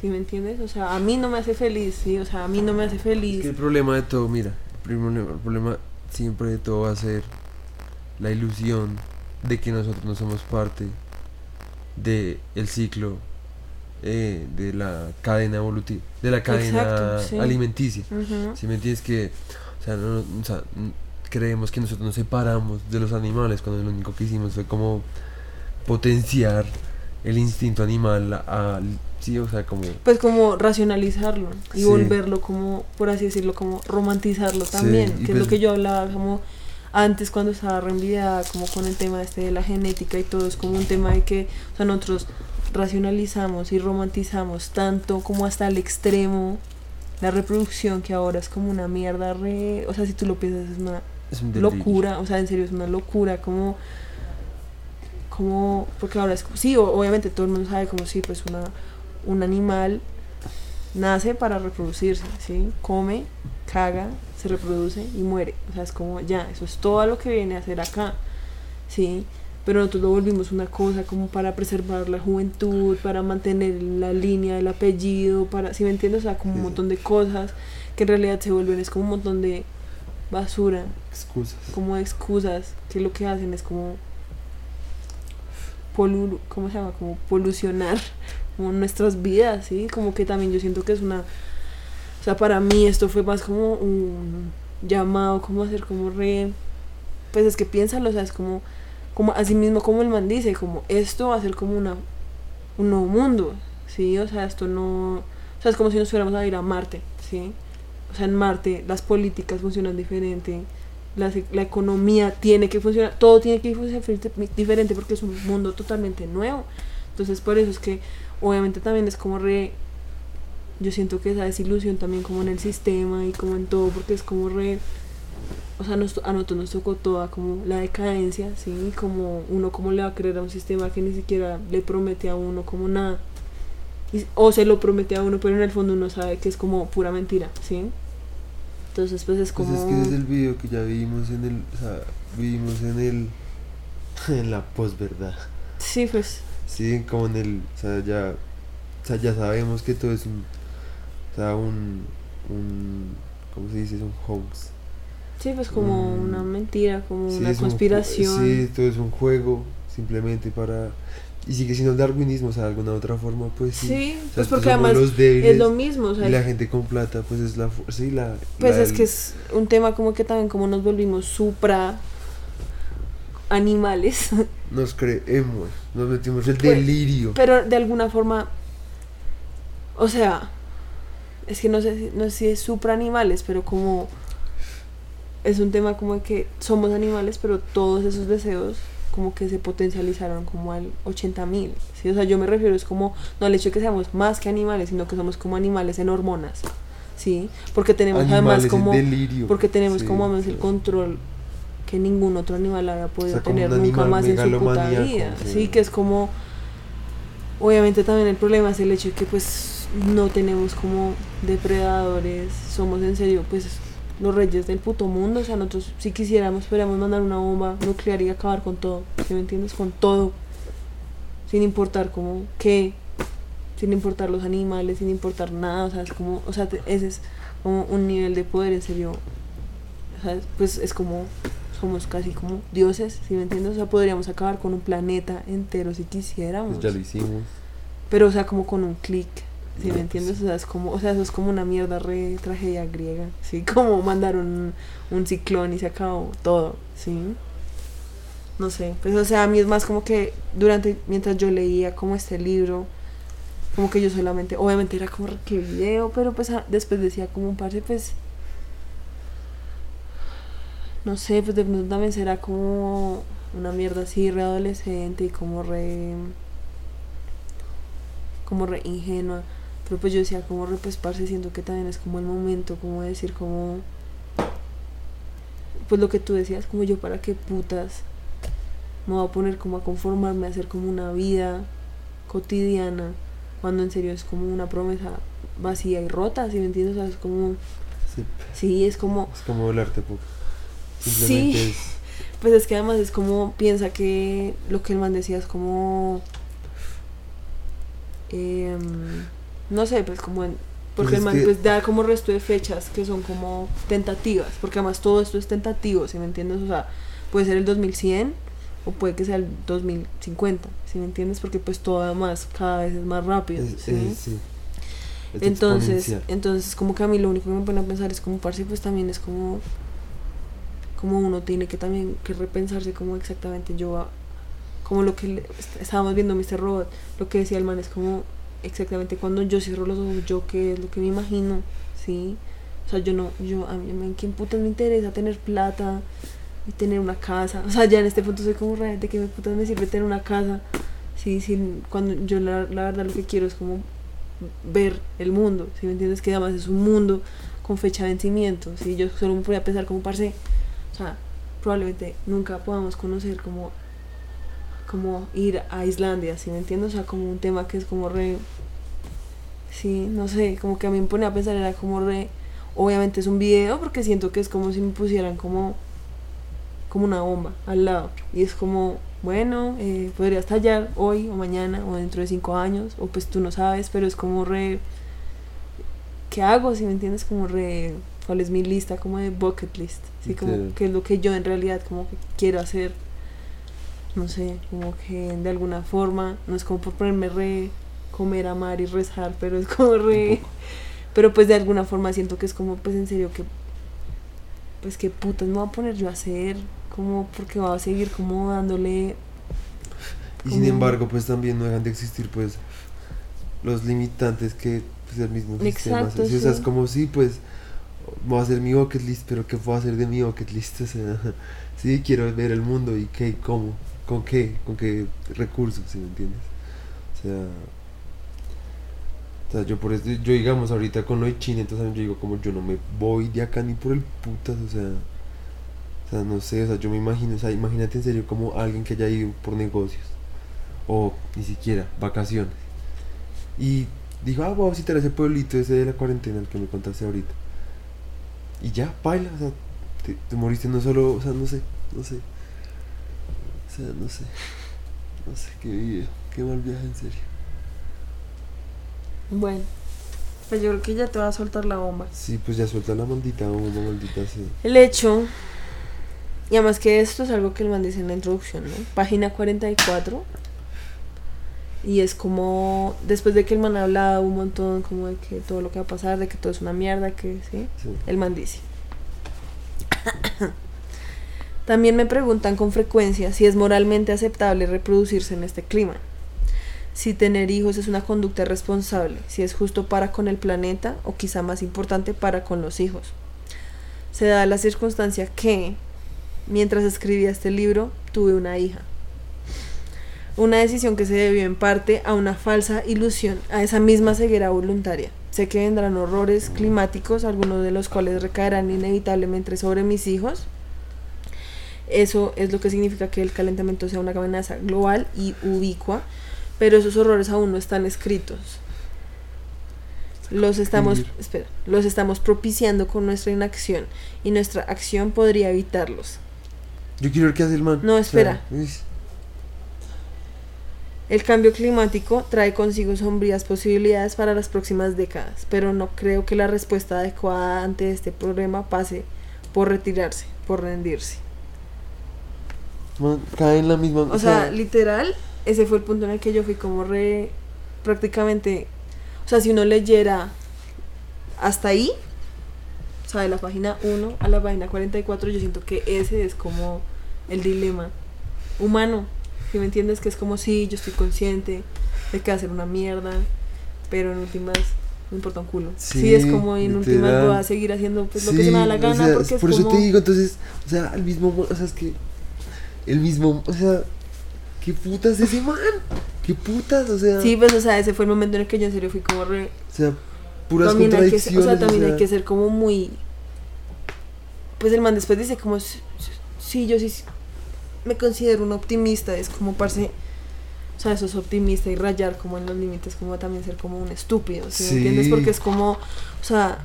si me entiendes? O sea, a mí no me hace feliz, sí, o sea, a mí no me hace Es feliz. que el problema de todo, mira, el problema, el problema siempre de todo va a ser la ilusión de que nosotros no somos parte de el ciclo eh, de la cadena evolutiva, de la cadena Exacto, sí. alimenticia. Si me entiendes que, o sea, no- o sea, n- creemos que nosotros nos separamos de los animales cuando lo único que hicimos fue como potenciar el instinto animal a, sí, o sea, como Pues como racionalizarlo y Sí. volverlo como, por así decirlo, como romantizarlo también, que es lo pues- que yo hablaba como antes cuando estaba reenviada como con el tema este de la genética y todo, es como un tema de que o sea, nosotros racionalizamos y romantizamos tanto como hasta el extremo la reproducción que ahora es como una mierda re, o sea, si tú lo piensas es una es un delirio. locura, o sea, en serio es una locura, como, como, porque ahora es, sí, o- obviamente todo el mundo sabe como si pues una, un animal nace para reproducirse, ¿sí? Come, caga, se reproduce y muere, o sea, es como ya, eso es todo lo que viene a hacer acá, ¿sí? Pero nosotros lo volvimos una cosa como para preservar la juventud, para mantener la línea del apellido, para, ¿sí me entiendes? O sea, como un montón de cosas que en realidad se vuelven, es como un montón de basura, Excusas. como excusas que lo que hacen es como polu ¿cómo se llama? como polucionar como nuestras vidas, ¿sí? Como que también yo siento que es una o sea, para mí esto fue más como un llamado como hacer como re pues es que piénsalo, o sea, es como como así mismo como el man dice, como esto va a ser como una un nuevo mundo, ¿sí? O sea, esto no o sea, es como si nos fuéramos a ir a Marte, ¿sí? O sea, en Marte las políticas funcionan diferente, la, se- la economía tiene que funcionar, todo tiene que funcionar diferente porque es un mundo totalmente nuevo. Entonces, por eso es que obviamente también es como re... Yo siento que esa desilusión también como en el sistema y como en todo, porque es como re... O sea, nos, a nosotros nos tocó toda como la decadencia, ¿sí? Como uno como le va a creer a un sistema que ni siquiera le promete a uno como nada. Y- o se lo promete a uno, pero en el fondo uno sabe que es como pura mentira, ¿sí? Entonces, pues es Pues como... es que desde el video que ya vimos en el, o sea, vimos en el, en la posverdad. Sí, pues... Sí, como en el, o sea, ya, o sea, ya sabemos que todo es un, o sea, un, un, ¿cómo se dice? Es un hoax. Sí, pues como Mm. una mentira, como Sí, una un conspiración. sí, todo es un juego, simplemente para, y sigue siendo el darwinismo, o sea, de alguna otra forma, pues sí. Sí, O sea, pues porque además los débiles, es lo mismo, o sea, y la gente con plata, pues es la, fu- sí, la, pues la es que es un tema como que también como nos volvimos supra animales, nos creemos, nos metimos el Pues, delirio. pero de alguna forma, o sea, es que no sé, no sé si es supra animales, pero como es un tema como que somos animales, pero todos esos deseos como que se potencializaron como al 80 mil, ¿sí? O sea, yo me refiero es como, no al hecho de que seamos más que animales, sino que somos como animales en hormonas, ¿sí? Porque tenemos Animales además como, delirio. porque tenemos Sí, como más sí. el control que ningún otro animal había podido sea, tener un nunca más en su puta vida, sí. sí, que es como, obviamente también el problema es el hecho de que pues no tenemos como depredadores, somos en serio pues los reyes del puto mundo, o sea, nosotros si quisiéramos podríamos mandar una bomba nuclear y acabar con todo, ¿sí me entiendes? Con todo, sin importar como qué, sin importar los animales, sin importar nada, o sea, es como, o sea, te- ese es como un nivel de poder en serio, o sea, pues es como, somos casi como dioses, ¿sí me entiendes? O sea, podríamos acabar con un planeta entero si quisiéramos. Pues ya lo hicimos. Pero, o sea, como con un clic, ¿sí No, me pues entiendes? sí. O sea, es como, o sea, eso es como una mierda re tragedia griega, ¿sí? Como mandaron un, un ciclón y se acabó todo, ¿sí? No sé, pues, o sea, a mí es más como que durante, mientras yo leía como este libro, como que yo solamente, obviamente era como, ¿qué video? Pero pues a- después decía como un parce, pues, no sé, pues de pronto también será como una mierda así, re adolescente y como re como re ingenua. Pero pues yo decía como re parce, siento que también es como el momento, como de decir como pues lo que tú decías, como yo para qué putas me voy a poner como a conformarme a hacer como una vida cotidiana cuando en serio es como una promesa vacía y rota, ¿sí me entiendes? O sea, es como Sí, sí, es como es como volarte poco. Simplemente Sí. es. pues es que además es como piensa que lo que el man decía es como em, no sé, pues como en, porque Pues el man que- pues da como resto de fechas que son como tentativas, porque además todo esto es tentativo, ¿sí me entiendes? O sea, puede ser el 2100 o puede que sea el 2050, ¿sí me entiendes? Porque pues todo además cada vez es más rápido, Es- ¿sí? es- sí. Es Entonces, entonces como que a mí lo único que me pone a pensar es como parce, pues también es como como uno tiene que también que repensarse como exactamente yo como lo que estábamos viendo Mr. Robot, lo que decía el man es como exactamente cuando yo cierro los ojos, yo qué es lo que me imagino, ¿sí? O sea, yo no, yo, a mí, mí, ¿quién putas me interesa tener plata y tener una casa? O sea, ya en este punto soy como realmente me putas me sirve tener una casa? Sí, sí, cuando yo la, la verdad lo que quiero es como ver el mundo, si me entiendes? Que además es un mundo con fecha de vencimiento, si yo solo me podía pensar como parce, o sea, probablemente nunca podamos conocer como como ir a Islandia, si me entiendes? O sea, como un tema que es como re sí, no sé, como que a mí me pone a pensar era como re obviamente es un video porque siento que es como si me pusieran como como una bomba al lado. Y es como bueno eh, podría estallar hoy o mañana o dentro de cinco años o pues tú no sabes pero es como re qué hago si me entiendes como re cuál es mi lista como de bucket list. Sí como qué es lo que yo en realidad como que quiero hacer. No sé como que de alguna forma no es como por ponerme re comer amar y rezar pero es como re pero pues de alguna forma siento que es como pues en serio que pues qué putas me voy a poner yo a hacer como porque voy a seguir como dándole Y sin embargo, pues también no dejan de existir, pues, los limitantes que pues, el mismo sistema Exacto. Sí, O sea, es como si, pues, voy a hacer mi bucket list, pero ¿qué puedo hacer de mi bucket list? O sea, sí, quiero ver el mundo y qué, cómo, con qué, con qué recursos, ¿sí me entiendes? O sea, o sea, yo por eso, yo digamos ahorita con lo de China, entonces yo digo como yo no me voy de acá ni por el putas, o sea, o sea, no sé, o sea, yo me imagino, o sea, imagínate en serio como alguien que haya ido por negocios o ni siquiera vacaciones y dijo, ah, voy a visitar ese pueblito ese de la cuarentena, el que me contaste ahorita. Y ya, baila, o sea, te, te moriste no solo, o sea, no sé, no sé. O sea, no sé. No sé, qué qué mal viaje, en serio. Bueno pues yo creo que ya te va a soltar la bomba Sí, pues ya suelta la maldita bomba, maldita sea. el hecho y además que esto es algo que el man dice en la introducción ¿no? página 44 y es como después de que el man ha hablado un montón como de que todo lo que va a pasar de que todo es una mierda que sí Sí. El man dice. También me preguntan con frecuencia si es moralmente aceptable reproducirse en este clima. Si tener hijos es una conducta responsable, si es justo para con el planeta o quizá más importante para con los hijos. Se da la circunstancia que, mientras escribía este libro, tuve una hija. Una decisión que se debió en parte a una falsa ilusión, a esa misma ceguera voluntaria. Sé que vendrán horrores climáticos, algunos de los cuales recaerán inevitablemente sobre mis hijos. Eso es lo que significa que el calentamiento sea una amenaza global y ubicua, pero esos horrores aún no están escritos. Los estamos, espera, los estamos propiciando con nuestra inacción y nuestra acción podría evitarlos. Yo quiero ver qué hace el man. No, O sea, espera. El cambio climático trae consigo sombrías posibilidades para las próximas décadas, pero no creo que la respuesta adecuada ante este problema pase por retirarse, por rendirse. man, cae en la misma. O sea, literal, ese fue el punto en el que yo fui como re prácticamente, o sea, si uno leyera hasta ahí, o sea, de la página 1 a la página 44, yo siento que ese es como el dilema humano. Si me entiendes que es como sí, yo estoy consciente de que va a ser una mierda, pero en últimas me importa un culo. Sí, Sí, es como en últimas literal. voy a seguir haciendo pues, lo que se me da la Sí, o gana sea, porque es por eso como te digo, entonces, o sea, el mismo, mo- o sea, es que el mismo, o sea, ¿qué putas ese man? ¿Qué putas? O sea, Sí, pues o sea, ese fue el momento en el que yo en serio fui como re o sea, puras también hay que o sea, también hay sea, que ser como muy pues el man después dice como "Sí, yo sí me considero un optimista es como parce o sea eso es optimista y rayar como en los límites como también ser como un estúpido ¿sí me Sí. entiendes? porque es como o sea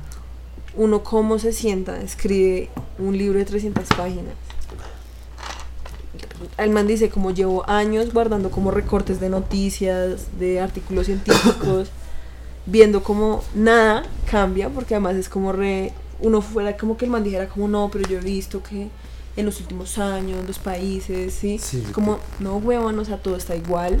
uno cómo se sienta escribe un libro de 300 páginas el man dice como llevo años guardando como recortes de noticias de artículos científicos viendo como nada cambia, porque además es como re, uno fuera como que el man dijera como no, pero yo he visto que en los últimos años, los países, ¿sí? Sí, Como, no, huevón, o sea, todo está igual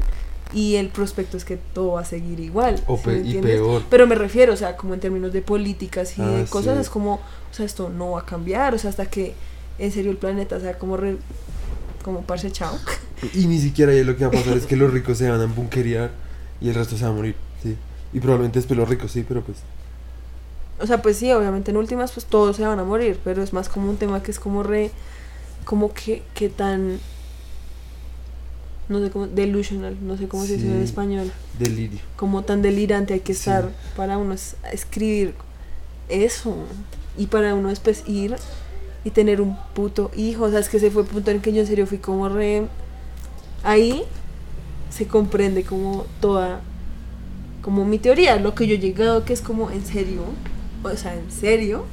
y el prospecto es que todo va a seguir igual. O ¿sí pe- y peor. Pero me refiero, o sea, como en términos de políticas y Ah, de cosas, sí. es como, o sea, esto no va a cambiar, o sea, hasta que en serio el planeta sea como re, como parce chao. Y ni siquiera ahí lo que va a pasar es que los ricos se van a bunkerear y el resto se va a morir, sí. Y probablemente después los ricos, sí, pero pues. O sea, pues sí, obviamente en últimas pues todos se van a morir, pero es más como un tema que es como re, como que, que tan, no sé cómo, delusional, no sé cómo se dice en español, Delirio. como tan delirante hay que Sí. estar para uno es- escribir eso y para uno después ir y tener un puto hijo, o sea, es que ese fue el punto en que yo en serio fui como re, ahí se comprende como toda, como mi teoría, lo que yo he llegado que es como en serio, o sea, en serio,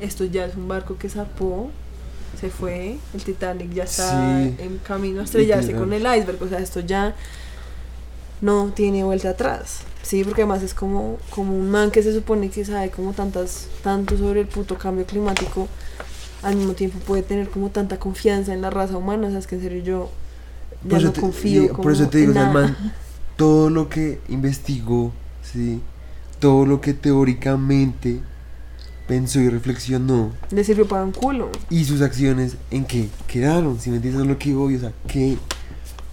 esto ya es un barco que zapó, se fue, el Titanic ya está Sí. en camino a estrellarse con el iceberg, o sea, esto ya no tiene vuelta atrás. Sí, porque además es como, como un man que se supone que sabe como tantas, tanto sobre el puto cambio climático, al mismo tiempo puede tener como tanta confianza en la raza humana, o sea, es que en serio yo ya Por eso no te- confío y- como por eso te digo, o sea, man, todo lo que investigó, sí, todo lo que teóricamente pensó y reflexionó le sirvió para un culo. y sus acciones en que quedaron, si me entiendes lo que odio, o sea, que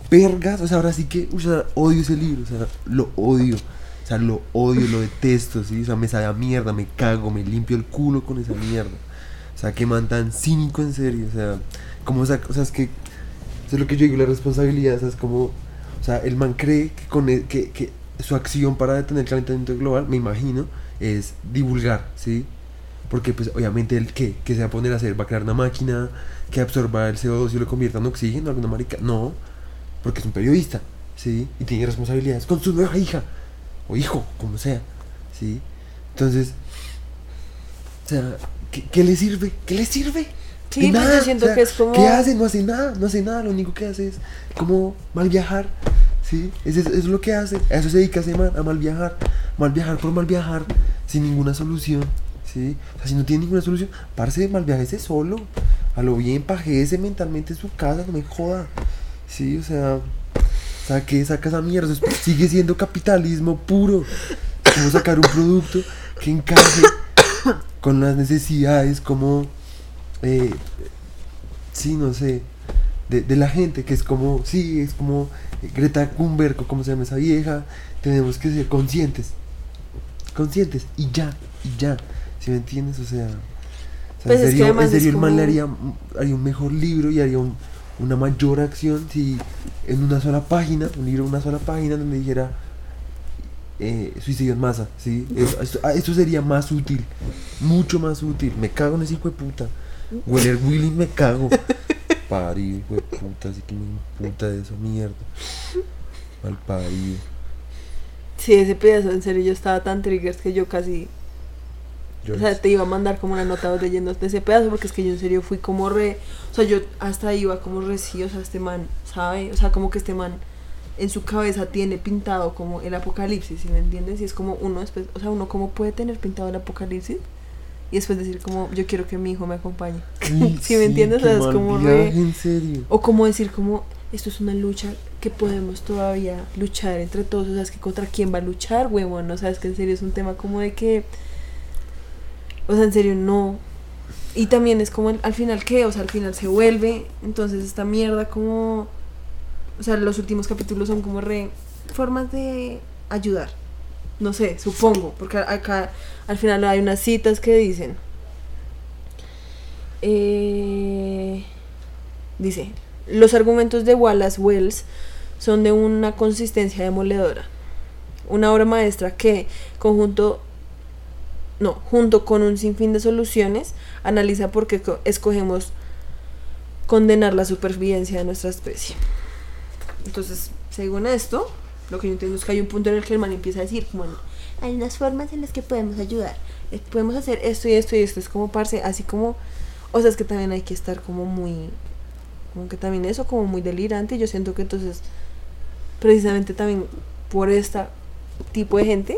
vergas, o sea, ahora sí que, o sea, odio ese libro, o sea, lo odio, o sea, lo odio, lo detesto, sí, o sea, me sabe a mierda, me cago, me limpio el culo con esa mierda, sea, que man tan cínico en serio, o sea, como, o sea, o sea, es que, eso es lo que yo digo, la responsabilidad, o sea, es como, o sea, el man cree que con e- que, que su acción para detener el calentamiento global, me imagino, es divulgar, ¿sí? Porque pues obviamente el que, que se va a poner a hacer, va a crear una máquina que absorba el CO2 y lo convierta en oxígeno, alguna marica. No, porque es un periodista, ¿sí? Y tiene responsabilidades con su nueva hija, o hijo, como sea, ¿sí? Entonces, o sea, ¿qué, qué le sirve? ¿Qué le sirve? Sí, De pues yo siento o sea, que es como... ¿Qué hace? No hace nada, no hace nada, lo único que hace es como mal viajar, ¿sí? Es, es, es lo que hace, a eso se dedica ese man, a mal viajar, mal viajar por mal viajar, sin ninguna solución, ¿sí? O sea, si no tiene ninguna solución, parce, mal viajese solo, a lo bien, pajese mentalmente en su casa, no me joda, ¿sí? O sea, saque, saca esa mierda, sigue siendo capitalismo puro, como sacar un producto que encaje con las necesidades, como, eh, sí, no sé, de, de la gente, que es como, sí, es como Greta Thunberg, o como se llama esa vieja, tenemos que ser conscientes, conscientes, y ya, y ya, si me entiendes? O sea, o sea, Pues es en que serio, además en serio es el man le haría, haría un mejor libro y haría un- una mayor acción si en una sola página, un libro, una sola página donde dijera eh, suicidio en masa, ¿sí? Eso, esto, ah, esto sería más útil, mucho más útil. Me cago en ese hijo de puta. Weller Willy me cago. Parido, hijo de puta, así que me puta de eso, mierda. Mal parido. Sí, ese pedazo, en serio, yo estaba tan trigger que yo casi Yo O sea, te iba a mandar como una nota leyendo de ese pedazo porque es que yo en serio fui como re, o sea, yo hasta iba como re, sí, o sea, este man, ¿sabe? O sea, como que este man en su cabeza tiene pintado como el apocalipsis, ¿sí me entiendes? Y es como uno después, o sea, uno cómo puede tener pintado el apocalipsis y después decir como yo quiero que mi hijo me acompañe. ¿Sí me entiendes? O sea, es como viaje, re- en serio. O como decir como esto es una lucha que podemos todavía luchar entre todos, o sea, es que contra quién va a luchar, huevón, o sea, es que en serio es un tema como de que o sea, en serio no. Y también es como el- al final qué, o sea, al final se vuelve, entonces esta mierda como o sea, los últimos capítulos son como re formas de ayudar. No sé, supongo, porque acá al final hay unas citas que dicen eh, dice, los argumentos de Wallace Wells son de una consistencia demoledora. Una obra maestra que, conjunto, no, junto con un sinfín de soluciones, analiza por qué co- escogemos condenar la supervivencia de nuestra especie. Entonces, según esto, lo que yo entiendo es que hay un punto en el que el man empieza a decir, como, hay unas formas en las que podemos ayudar. Eh, Podemos hacer esto y esto y esto. Es como, parce, así como, o sea, es que también hay que estar como muy, como que también eso, como muy delirante. Yo siento que entonces, precisamente también por este tipo de gente,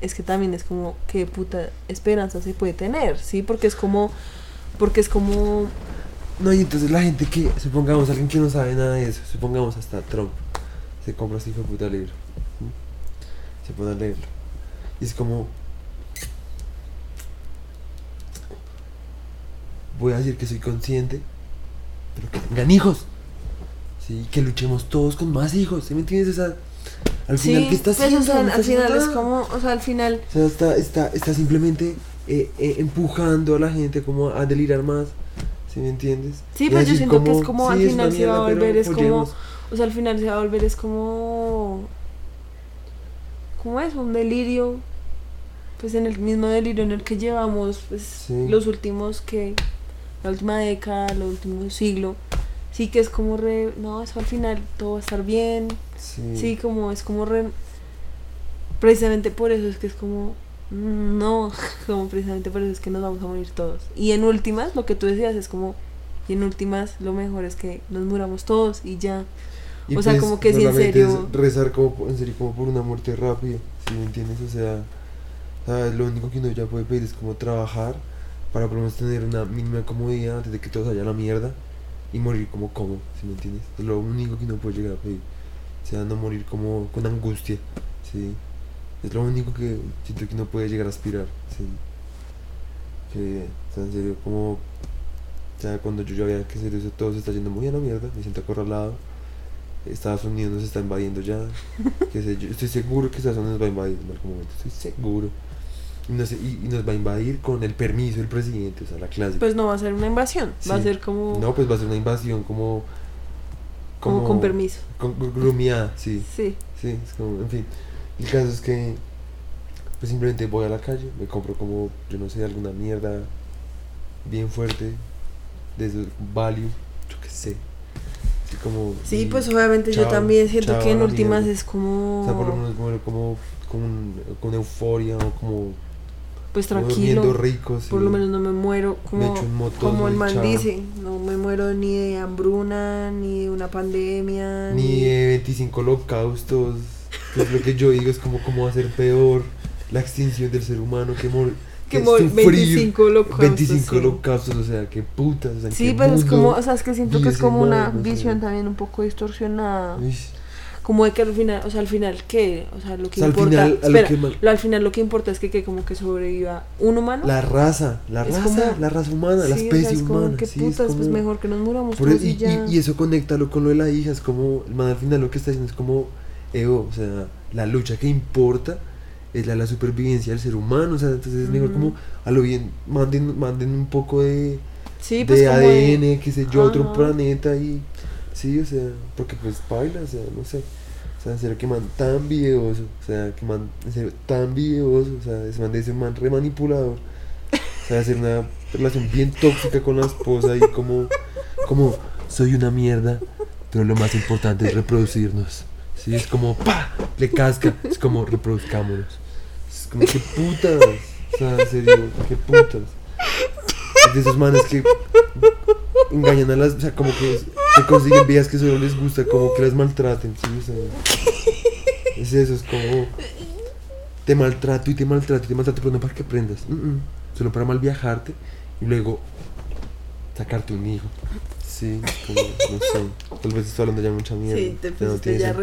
es que también es como, qué puta esperanza se puede tener, ¿sí? Porque es como, porque es como, No, y entonces la gente que, supongamos, alguien que no sabe nada de eso, supongamos hasta Trump, se compra este hijo de puta libro. Se pone a leerlo. Y es como. Voy a decir que soy consciente, pero que tengan hijos. Sí, que luchemos todos con más hijos. ¿Sí me entiendes? O sea, al final, ¿qué está pues, haciendo? o sea, No al haciendo final es como, o sea, al final, O sea, está, está, está simplemente eh, eh, empujando a la gente como a delirar más. ¿Sí me entiendes? Sí, pues yo siento que es como "Sí, al final se va a volver, es como- apoyemos". o sea, al final se va a volver es como, ¿cómo es? Un delirio, pues en el mismo delirio en el que llevamos, pues Sí. los últimos que, la última década, el último siglo, sí que es como re, no, eso al final todo va a estar bien, Sí. sí, como es como re, precisamente por eso es que es como, no, como precisamente por eso es que nos vamos a morir todos. Y en últimas, lo que tú decías es como, y en últimas lo mejor es que nos muramos todos y ya. Y o sea, pues, como que si en serio- es rezar como, en serio como por una muerte rápida, ¿sí me entiendes? O sea, ¿sabes? lo único que uno ya puede pedir es como trabajar para por lo menos tener una mínima comodidad antes de que todo se vaya a la mierda y morir como cómodo, ¿sí me entiendes? Es lo único que uno puede llegar a pedir. O sea, no morir como con angustia, ¿sí? Es lo único que siento que uno puede llegar a aspirar, ¿sí? Que, o sea, en serio, como... O sea, cuando yo ya vea que en serio eso todo se está yendo muy a la mierda, me siento acorralado. Estados Unidos nos está invadiendo ya. qué sé yo, estoy seguro que Estados Unidos nos va a invadir en algún momento, estoy seguro. Y nos, y, y nos va a invadir con el permiso del presidente, o sea, la clásica. Pues no va a ser una invasión, va a Sí. ser como, no, pues va a ser una invasión como. como, con permiso. Con, con grumiada, sí. Sí. Sí, es como, en fin. El caso es que. Pues simplemente voy a la calle, me compro como, yo no sé, alguna mierda bien fuerte, de esos value, yo qué sé. Así como. Sí, pues obviamente yo también siento chao que en últimas mierda. es como, O sea, por lo menos muero como con, con euforia o como, pues como tranquilo. rico. sí. Por lo menos no me muero como, un como el man chao. dice, no me muero ni de hambruna, ni de una pandemia, Ni de 25 holocaustos. Que es lo que yo digo, es como cómo va a ser peor la extinción del ser humano que, mor que que mor- sufrir 25 holocaustos. 25 sí. holocaustos, o sea, qué putas. O sea, ¿en Sí, pero es como, o sea, es que siento que es como una sea, visión también un poco distorsionada. uy, Como de que al final, o sea, al final, ¿qué? O sea, lo que O sea, al importa. final, a lo espera, que lo- al final lo que importa es que, que como que sobreviva un humano. La raza, la raza, como- la raza humana, la Sí, o sea, especie es como, humana. ¿Qué sí, es putas? Pues como- mejor que nos muramos Por todos e- y, y, ya. y, y eso conéctalo con lo de la hija, es como, el man al final lo que está diciendo es como, Evo, o sea, la lucha que importa es la, la supervivencia del ser humano, o sea, entonces es mejor como, a lo bien, manden, manden un poco de, sí, pues de como ADN, de- qué sé yo, otro planeta y, sí, o sea, porque pues baila, o sea, no sé, o sea, en serio que man tan videoso, o sea, que man, en serio, tan videoso, o sea, ese man de ese man re manipulador, o sea, hacer una relación bien tóxica con la esposa y como, como, soy una mierda, pero lo más importante es reproducirnos, sí, es como, pa, le casca, es como, reproduzcámonos, es como, qué putas, o sea, en serio, qué putas, es de esos manes que engañan a las, o sea, como que se consiguen vías que solo les gusta, como que las maltraten, ¿sí? O sea, es eso, es como te maltrato y te maltrato y te maltrato, pero no para que aprendas, mm, mm, solo para mal viajarte y luego sacarte un hijo. Sí, como, no sé, tal vez estoy hablando ya mucha mierda. Sí, te no pusiste ya.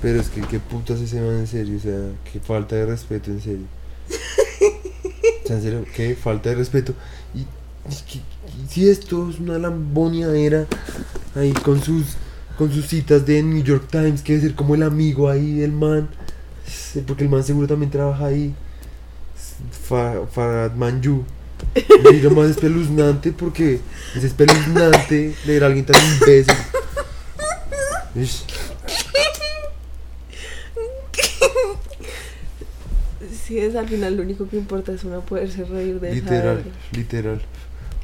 Pero es que qué putas ese man en serio, o sea, qué falta de respeto en serio. O sea, en serio, qué falta de respeto. Y, y y si esto es una lambonia era ahí con sus con sus citas de New York Times, que debe ser como el amigo ahí del man, porque el man seguro también trabaja ahí. Fa- Farad Manju. Y lo más espeluznante porque es espeluznante leer a alguien tan imbécil. Ish. Sí, es al final lo único que importa es uno poderse reír de Literal, literal.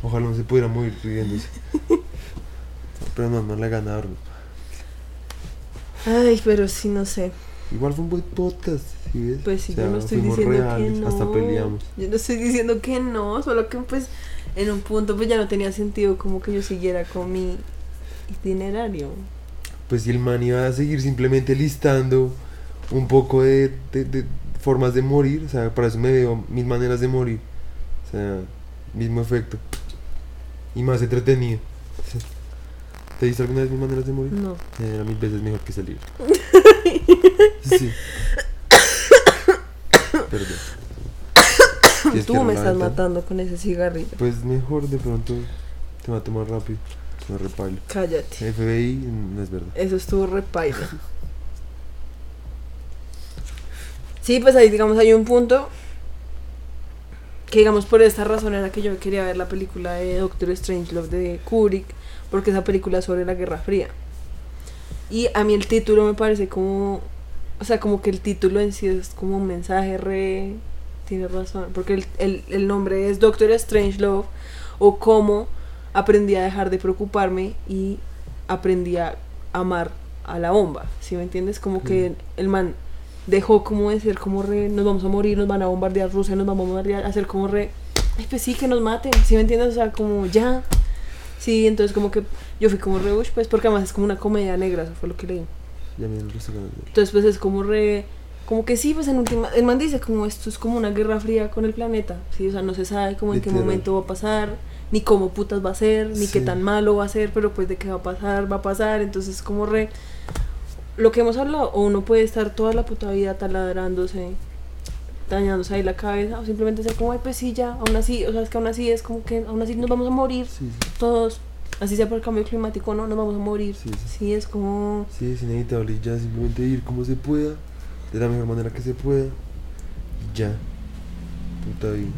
Ojalá no se pudiera morir riéndose. Pero no, no le ganaron. Ay, pero sí, no sé. Igual fue un buen podcast, ¿sí ves? Pues sí, O sea, yo no estoy diciendo reales, que no. hasta peleamos. Yo no estoy diciendo que no, solo que pues en un punto pues ya no tenía sentido como que yo siguiera con mi itinerario. Pues si el man iba a seguir simplemente listando un poco de, de- de formas de morir, o sea, para eso me veo mil maneras de morir. O sea, mismo efecto. Y más entretenido. ¿Te diste alguna vez mis maneras de morir? No. Era mil veces mejor que ese libro. Sí. Perdón. ¿Quieres Tú me estás matando con ese cigarrillo. Pues mejor de pronto te mato más rápido. Me repailo. Cállate. FBI no es verdad. Eso estuvo repaila. Sí, pues ahí digamos hay un punto que digamos por esta razón era que yo quería ver la película de Doctor Strangelove de Kubrick, porque esa película es sobre la Guerra Fría. Y a mí el título me parece como, o sea, como que el título en sí es como un mensaje re... Tienes razón, porque el, el, el nombre es Doctor Strangelove o cómo aprendí a dejar de preocuparme y aprendí a amar a la bomba, ¿sí me entiendes? Como que el man dejó como de ser como re, nos vamos a morir, nos van a bombardear Rusia, nos vamos a bombardear, a ser como re, ay pues sí, que nos maten, ¿sí me entiendes? O sea, como ya, sí, entonces como que yo fui como re, pues porque además es como una comedia negra, eso fue lo que leí. Ya me. Entonces pues es como re, como que sí, pues en última, el man dice como esto es como una guerra fría con el planeta, sí, o sea, no se sabe como en qué momento va a pasar, ni cómo putas va a ser, ni qué tan malo va a ser, pero pues de qué va a pasar, va a pasar, entonces como re, lo que hemos hablado, o uno puede estar toda la puta vida taladrándose, dañándose ahí la cabeza, o simplemente ser como, ay, pues sí, ya, aún así, o sea, es que aún así es como que, aún así nos vamos a morir, Sí, sí. todos, así sea por el cambio climático, no, nos vamos a morir, Sí, sí. sí, es como... Sí, es inevitable y ya simplemente ir como se pueda, de la mejor manera que se pueda, y ya. Puta vida.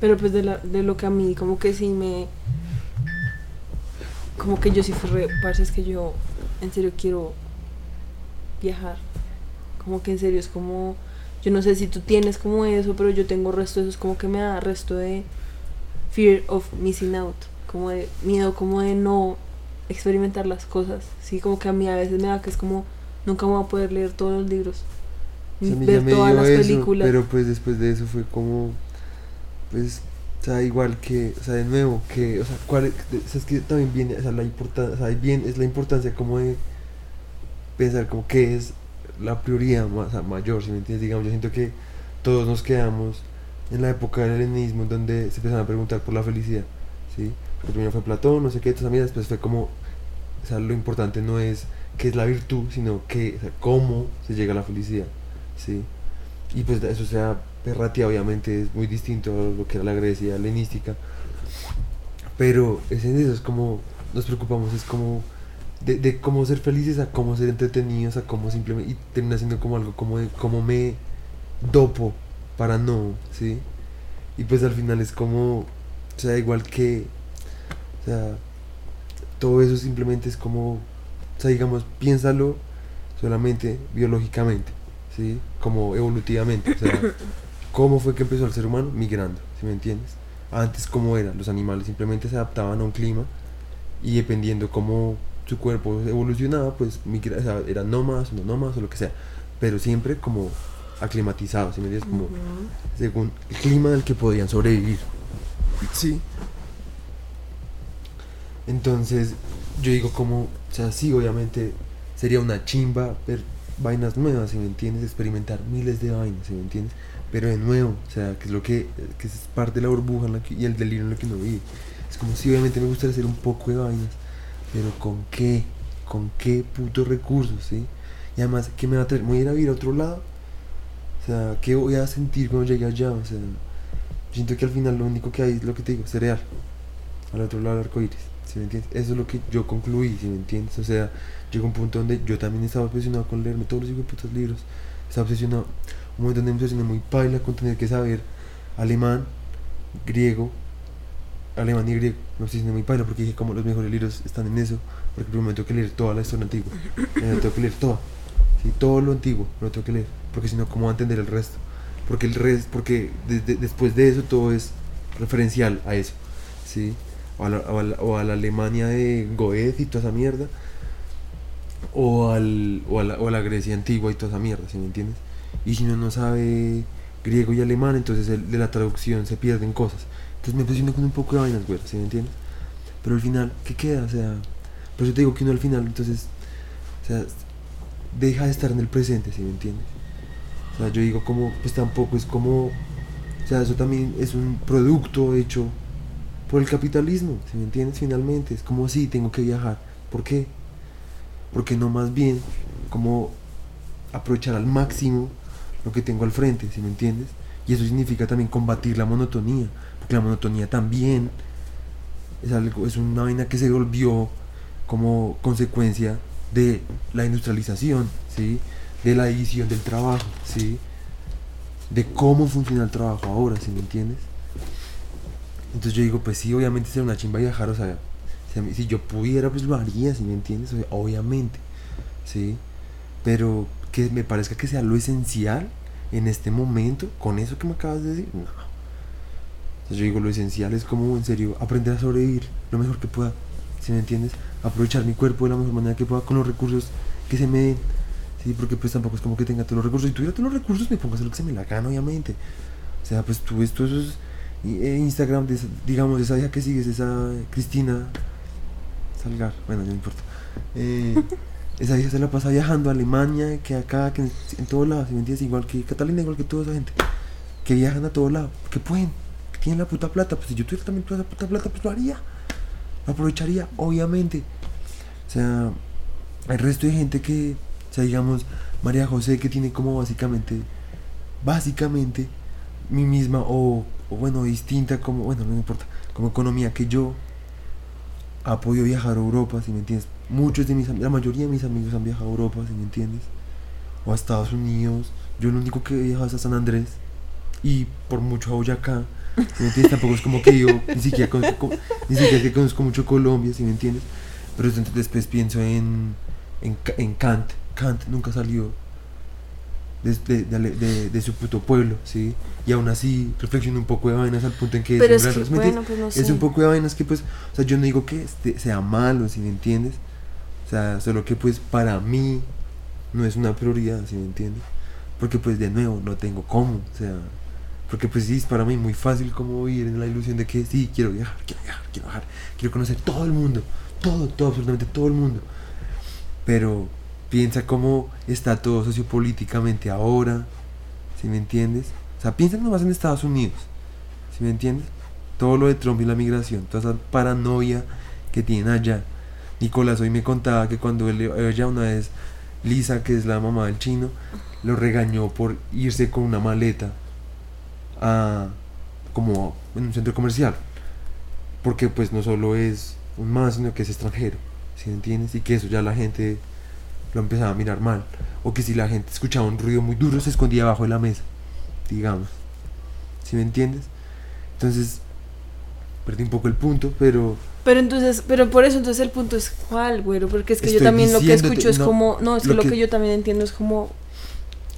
Pero pues de, la, de lo que a mí como que sí me... Como que yo sí fui re... Parce, es que yo en serio quiero viajar. Como que en serio es como... Yo no sé si tú tienes como eso, pero yo tengo resto de eso. Es como que me da resto de fear of missing out. Como de miedo como de no experimentar las cosas. Sí, como que a mí a veces me da que es como... Nunca me voy a poder leer todos los libros. Ni ver todas las eso, películas. pero pues después de eso fue como, pues, o sea, igual que, o sea, de nuevo, que, o sea, cuál es, de- o sea, es que también viene, o sea, la importancia, o sea, bien, es la importancia como de pensar como qué es la prioridad más, o sea, mayor, si me entiendes, digamos, yo siento que todos nos quedamos en la época del helenismo, en donde se empezaron a preguntar por la felicidad, ¿sí? Porque primero fue Platón, no sé qué, entonces después fue como, o sea, lo importante no es qué es la virtud, sino que, cómo se llega a la felicidad, ¿sí? Y pues eso sea Perratia obviamente es muy distinto a lo que era la Grecia helenística, pero es en eso, es como nos preocupamos, es como de, de cómo ser felices a cómo ser entretenidos, a cómo simplemente, y termina siendo como algo como de cómo me dopo para no, ¿sí? Y pues al final es como, o sea, igual que, o sea, todo eso simplemente es como, o sea, digamos, piénsalo solamente biológicamente, ¿sí? Como evolutivamente, o sea, ¿cómo fue que empezó el ser humano? Migrando, ¿sí me entiendes? Antes, ¿cómo eran? Los animales simplemente se adaptaban a un clima y dependiendo cómo su cuerpo evolucionaba, pues migra, o sea, eran nómadas, no nómadas o lo que sea, pero siempre como aclimatizados, ¿sí me entiendes? Como según el clima del que podían sobrevivir. Sí. Entonces, yo digo como, o sea, sí, obviamente sería una chimba ver vainas nuevas, si me entiendes, experimentar miles de vainas, si me entiendes, pero de nuevo, o sea, que es lo que, que es parte de la burbuja en la que- y el delirio en lo que uno vive. Es como si obviamente me gustaría hacer un poco de vainas, pero ¿con qué? ¿Con qué putos recursos, sí? Y además, ¿qué me va a traer? ¿Me voy a ir a vivir a otro lado? O sea, ¿qué voy a sentir cuando llegue allá? O sea, siento que al final lo único que hay es lo que te digo, cereal. Al otro lado del arco iris, ¿sí me entiendes? Eso es lo que yo concluí, ¿sí me entiendes? O sea, llegó un punto donde yo también estaba obsesionado con leerme todos los putos libros. Estaba obsesionado, un momento donde me obsesioné muy paila con tener que saber alemán, griego, alemán y griego. Me obsesioné muy paila porque dije, como los mejores libros están en eso, porque primero me tengo que leer toda la historia antigua. Me tengo que leer toda. Sí, todo lo antiguo me lo tengo que leer, porque si no, ¿cómo va a entender el resto? Porque el resto, porque después de eso todo es referencial a eso, ¿sí? O a la, o a o a Alemania de Goethe y toda esa mierda, o, al, o, a la, o a Grecia antigua y toda esa mierda, ¿sí me entiendes? Y si uno no sabe griego y alemán, entonces el- de la traducción se pierden cosas. Entonces me obsesiono con un poco de vainas, güey, ¿sí me entiendes? Pero al final, ¿qué queda? O sea, por eso te digo que uno al final, entonces, o sea, deja de estar en el presente, ¿sí me entiendes? Sea, yo digo como, pues tampoco es como O sea, eso también es un producto hecho por el capitalismo, si me entiendes? Finalmente, es como si tengo que viajar. ¿Por qué? Porque no más bien como aprovechar al máximo lo que tengo al frente, si me entiendes? Y eso significa también combatir la monotonía, porque la monotonía también es algo, es una vaina que se volvió como consecuencia de la industrialización, ¿sí? De la división del trabajo, ¿sí? De cómo funciona el trabajo ahora, si me entiendes? Entonces yo digo, pues sí, obviamente sería una chimba viajar, o sea, si, yo pudiera, pues lo haría, si me entiendes? Obviamente, ¿sí? Pero que me parezca que sea lo esencial en este momento, con eso que me acabas de decir, no. Entonces yo digo, lo esencial es como, en serio, aprender a sobrevivir lo mejor que pueda, si me entiendes? Aprovechar mi cuerpo de la mejor manera que pueda con los recursos que se me den, ¿sí? Porque pues tampoco es como que tenga todos los recursos, si tuviera todos los recursos me pongo a hacer lo que se me la gana, obviamente. O sea, pues tú ves todos esos eh, Instagram, de digamos, esa hija que sigues, esa Cristina Salgar, bueno, no importa. Eh, esa hija se la pasa viajando a Alemania, que acá, que en, en todos lados, ¿sí ¿me entiendes? Igual que Catalina, igual que toda esa gente, que viajan a todos lados, que pueden, que tienen la puta plata. Pues si yo tuviera también toda esa puta plata, pues lo haría, lo aprovecharía, obviamente. O sea, hay resto de gente que, o sea, digamos, María José, que tiene como básicamente, básicamente, mi misma, o, bueno, distinta, como, bueno, no me importa, como economía que yo, ha podido viajar a Europa, si me entiendes. Muchos de mis la mayoría de mis amigos han viajado a Europa, si me entiendes. O a Estados Unidos. Yo lo único que he viajado es a San Andrés. Y por mucho a Boyacá. ¿sí me entiendes? Tampoco es como que yo ni siquiera conozco, ni siquiera conozco mucho Colombia, si me entiendes. Pero entonces después pienso en, en, en Kant. Kant nunca salió de, de, de, de- de su puto pueblo, ¿sí? Y aún así reflexiono un poco de vainas al punto en que Pero pues no sé. Es un poco de vainas que pues, o sea, yo no digo que este sea malo, si me entiendes. O sea, solo que pues para mí no es una prioridad, si me entiendes. Porque pues de nuevo no tengo cómo, o sea, porque pues sí es para mí muy fácil como vivir en la ilusión de que sí, quiero viajar, quiero viajar, quiero viajar, quiero conocer todo el mundo, todo, todo, absolutamente todo el mundo. Pero piensa cómo está todo sociopolíticamente ahora, si me entiendes. O sea, piensa nomás en Estados Unidos, si me entiendes. Todo lo de Trump y la migración, toda esa paranoia que tienen allá. Nicolás hoy me contaba que cuando él, ella una vez, Lisa, que es la mamá del chino, lo regañó por irse con una maleta a como en un centro comercial. Porque pues no solo es un más, sino que es extranjero, si me entiendes? Y que eso ya la gente lo empezaba a mirar mal. O que si la gente escuchaba un ruido muy duro se escondía abajo de la mesa, digamos. si me entiendes? Entonces, perdí un poco el punto, pero Pero entonces, pero por eso entonces el punto es cuál, güero, porque es que yo también lo que escucho es no, como, no, es que lo lo que- que yo también entiendo es como,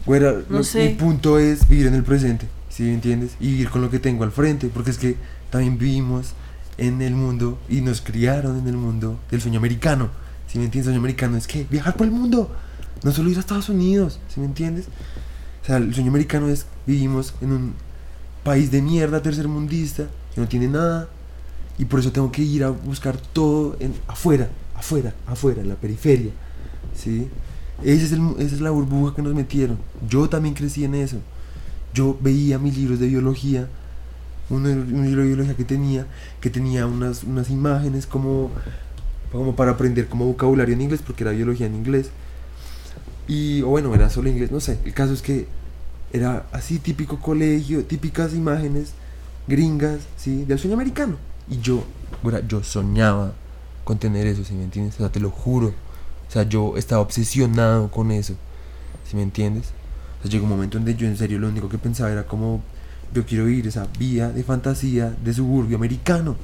Güera, No lo- sé. mi punto es vivir en el presente, ¿sí me entiendes? Y vivir con lo que tengo al frente, porque es que también vivimos en el mundo y nos criaron en el mundo del sueño americano, ¿sí me entiendes? Sueño americano es que viajar por el mundo, no solo ir a Estados Unidos, ¿sí me entiendes? O sea, el sueño americano es vivimos en un país de mierda tercermundista que no tiene nada y por eso tengo que ir a buscar todo en, afuera, afuera, afuera, en la periferia, ¿sí? Ese es esa es la burbuja que nos metieron. Yo también crecí en eso. Yo veía mis libros de biología, uno, un libro de biología que tenía, que tenía unas, unas imágenes como, como para aprender como vocabulario en inglés, porque era biología en inglés. Y, o bueno, era solo inglés, no sé. El caso es que era así típico colegio, típicas imágenes gringas, ¿sí? Del sueño americano. Y yo, güera, yo soñaba con tener eso, ¿sí me entiendes? O sea, te lo juro. O sea, yo estaba obsesionado con eso, ¿sí me entiendes? O sea, llegó un momento donde yo en serio lo único que pensaba era como, yo quiero ir esa vía de fantasía de suburbio americano.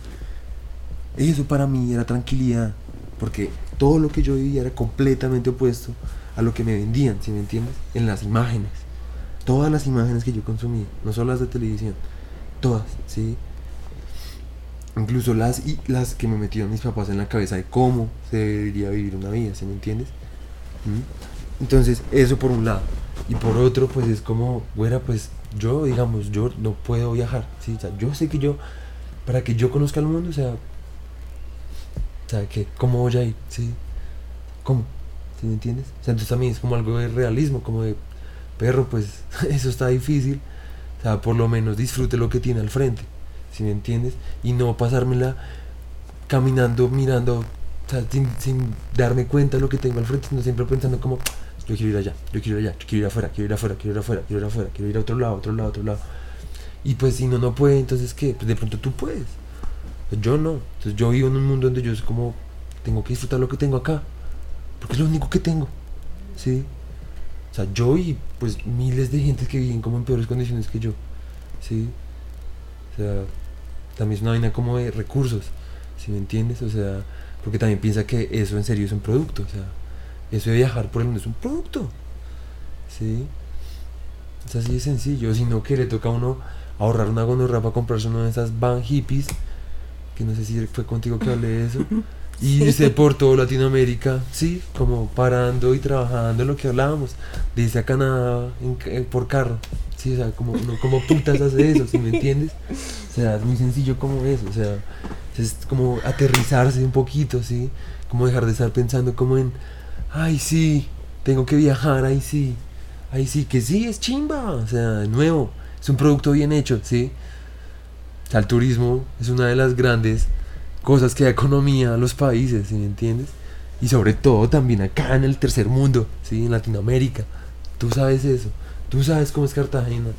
Eso para mí era tranquilidad, porque todo lo que yo vivía era completamente opuesto a lo que me vendían, ¿sí me entiendes? En las imágenes. Todas las imágenes que yo consumía, no solo las de televisión, todas, ¿sí? Incluso las, y las que me metieron mis papás en la cabeza de cómo se debería vivir una vida, ¿sí me entiendes? ¿Mm? Entonces, eso por un lado. Y por otro, pues es como, güera, pues yo, digamos, yo no puedo viajar, ¿sí? O sea, yo sé que yo, para que yo conozca el mundo, o sea, o sea, que, ¿cómo voy a ir? ¿Sí? ¿Cómo? ¿Sí me entiendes? O sea, entonces también es como algo de realismo, como de, perro, pues eso está difícil, O sea, por lo menos disfrute lo que tiene al frente, ¿sí me entiendes? Y no pasármela caminando, mirando, o sea, sin, sin darme cuenta de lo que tengo al frente, sino siempre pensando como, yo quiero ir allá, yo quiero ir allá, yo quiero ir afuera, quiero ir afuera, quiero ir afuera, quiero ir afuera, quiero ir a otro lado, otro lado, otro lado. Y pues si no, no puede, entonces ¿qué? Pues de pronto tú puedes. Pues yo no. Entonces yo vivo en un mundo donde yo es como, tengo que disfrutar lo que tengo acá. Porque es lo único que tengo. ¿Sí? O sea, yo y pues miles de gente que viven como en peores condiciones que yo. ¿Sí? O sea, también es una vaina como de recursos. ¿Sí me entiendes? O sea, porque también piensa que eso en serio es un producto. O sea, eso de viajar por el mundo es un producto. ¿Sí? Es así de sencillo. Sino que le toca a uno ahorrar una gonorra para comprarse una de esas van hippies. Que no sé si fue contigo que hablé de eso. Y irse por todo Latinoamérica, sí, como parando y trabajando lo que hablábamos, desde a Canadá en eh, por carro, sí, o sea, como, no, como putas hace eso, ¿sí me entiendes? O sea, es muy sencillo como eso, o sea, es como aterrizarse un poquito, sí, como dejar de estar pensando como en, ay sí, tengo que viajar, ay sí, ay sí, que sí, es chimba, o sea, de nuevo, es un producto bien hecho, sí. O sea, el turismo es una de las grandes cosas que da economía a los países, ¿sí me entiendes? Y sobre todo también acá en el tercer mundo, ¿sí? En Latinoamérica. Tú sabes eso. Tú sabes cómo es Cartagena,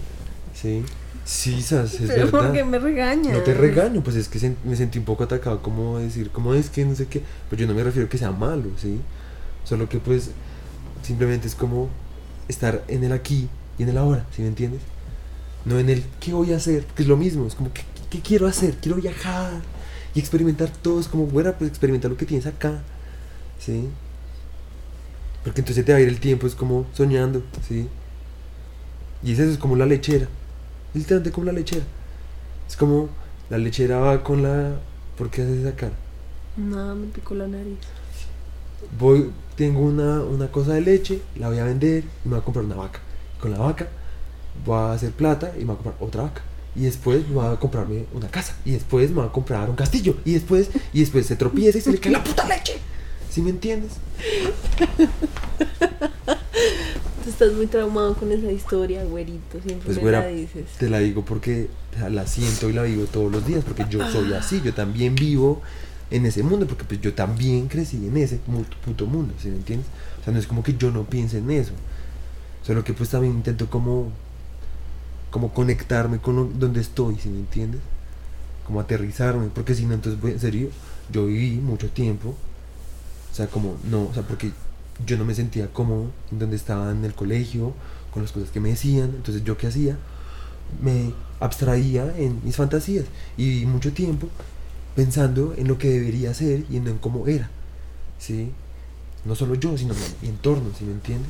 ¿sí? Sí, sabes, es Pero verdad. ¿por qué me regañas? No te regaño, pues es que me sentí un poco atacado, como decir, como es que no sé qué, pues yo no me refiero a que sea malo, ¿sí? Solo que pues simplemente es como estar en el aquí y en el ahora, ¿sí me entiendes? No en el qué voy a hacer, que es lo mismo, es como ¿qué, qué quiero hacer? Quiero viajar y experimentar todo, es como, bueno, pues experimentar lo que tienes acá, ¿sí? Porque entonces te va a ir el tiempo, es como soñando, ¿sí? Y es eso, es como la lechera, es literalmente como la lechera. Es como la lechera va con la. ¿Por qué haces esa cara? No, me picó la nariz. Voy, tengo una, una cosa de leche, la voy a vender y me voy a comprar una vaca. Con la vaca voy a hacer plata y me voy a comprar otra vaca. Y después me voy a comprarme una casa. Y después me voy a comprar un castillo. Y después, y después se tropieza y se le cae la puta leche. ¿Sí me entiendes? Tú estás muy traumado con esa historia, güerito. Siempre Pues, me güera, la dices. Te la digo porque la siento y la vivo todos los días. Porque yo soy así. Yo también vivo en ese mundo. Porque pues yo también crecí en ese puto mundo. ¿Sí me entiendes? O sea, no es como que yo no piense en eso. Solo que pues también intento como como conectarme con donde estoy, ¿sí me entiendes? Como aterrizarme, porque si no, entonces, pues, en serio, yo viví mucho tiempo, o sea, como, no, o sea, porque yo no me sentía cómodo en donde estaba en el colegio, con las cosas que me decían, entonces yo qué hacía, me abstraía en mis fantasías y viví mucho tiempo pensando en lo que debería ser y en cómo era, ¿sí? No solo yo, sino mi entorno, ¿sí me entiendes?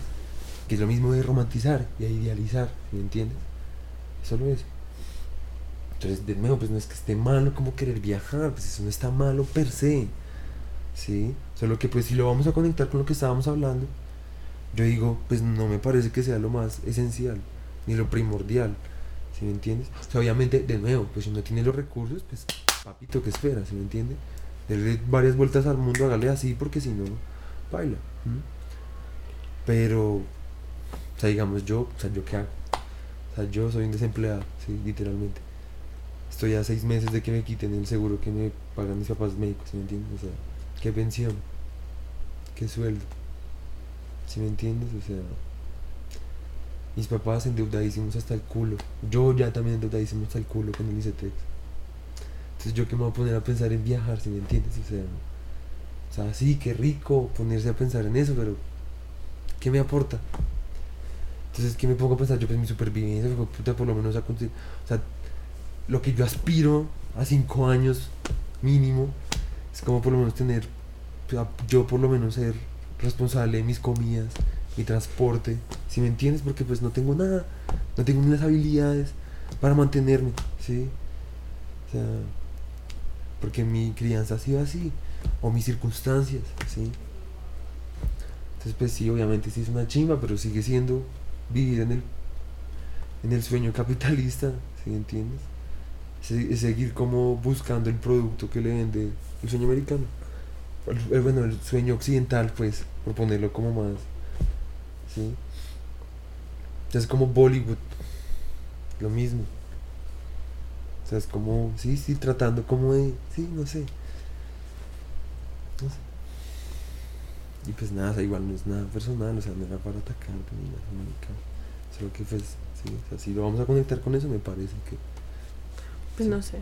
Que es lo mismo de romantizar y de idealizar, ¿sí me entiendes? Solo eso. Entonces, de nuevo, pues no es que esté malo como querer viajar, pues eso no está malo per se. ¿Sí? Solo que pues si lo vamos a conectar con lo que estábamos hablando, yo digo, pues no me parece que sea lo más esencial, ni lo primordial. ¿Sí me entiendes? O sea, obviamente, de nuevo, pues si no tiene los recursos, pues papito, ¿qué espera? ¿Sí me entiende? Dele varias vueltas al mundo, hágale así, porque si no, baila. Pero, o sea, digamos, yo, o sea, ¿yo qué hago? Sea, yo soy un desempleado, sí, literalmente. Estoy a seis meses de que me quiten el seguro que me pagan mis papás médicos, ¿sí me entiendes? O sea, ¿qué pensión? ¿Qué sueldo? ¿Sí me entiendes? O sea, mis papás endeudadísimos hasta el culo. Yo ya también endeudadísimo hasta el culo con el ICETEX. Entonces, ¿yo qué me voy a poner a pensar en viajar, ¿sí me entiendes? O sea, o sea, sí, qué rico ponerse a pensar en eso, pero ¿qué me aporta? Entonces, ¿qué me pongo a pensar? Yo, pues mi supervivencia, puta, por lo menos a conseguir. O sea, lo que yo aspiro a cinco años mínimo es como por lo menos tener, yo por lo menos ser responsable de mis comidas, mi transporte, si me entiendes, porque pues no tengo nada, no tengo ni las habilidades para mantenerme, ¿sí? O sea, porque mi crianza ha sido así, o mis circunstancias, ¿sí? Entonces pues sí, obviamente sí es una chimba, pero sigue siendo vivir en el, en el sueño capitalista, ¿sí entiendes? Se- es seguir como buscando el producto que le vende el sueño americano. Bueno, el sueño occidental, pues, por ponerlo como más. ¿Sí? Es como Bollywood. lo mismo. O sea, es como, sí, sí, tratando como de, sí. No sé. Y pues nada, igual no es nada personal, o sea, no era para atacarte ni nada, marica. Solo que pues, sí, o sea, si lo vamos a conectar con eso, me parece que... Pues Sí. no sé.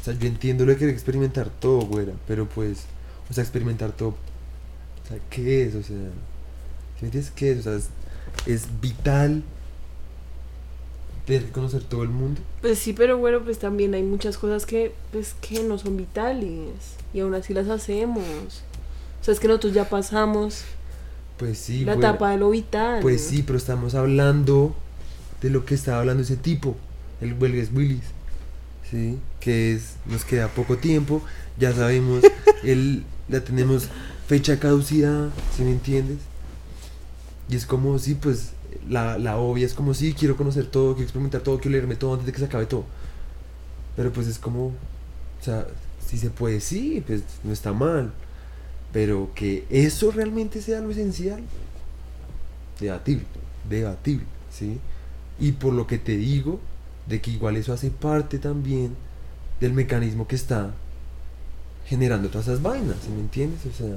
O sea, yo entiendo lo de querer experimentar todo, güera, pero pues, o sea, experimentar todo, o sea, ¿qué es? O sea, ¿sí me entiendes qué es? O sea, es, es vital tener que conocer todo el mundo. Pues sí, pero bueno, pues también hay muchas cosas que, pues, que no son vitales y aún así las hacemos. O sea, es que nosotros ya pasamos Pues sí, la güera. etapa de lo vital. Pues sí, pero estamos hablando de lo que estaba hablando ese tipo, el Huelgues Willis, ¿sí? Que es, nos queda poco tiempo, ya sabemos, él, la tenemos fecha caducidad, ¿sí me entiendes? Y es como, sí, pues, la, la obvia es como, sí, quiero conocer todo, quiero experimentar todo, quiero leerme todo antes de que se acabe todo. Pero pues es como, o sea, si se puede, sí, pues no está mal. Pero que eso realmente sea lo esencial, debatible, debatible, ¿sí? Y por lo que te digo, de que igual eso hace parte también del mecanismo que está generando todas esas vainas, ¿sí me entiendes? O sea,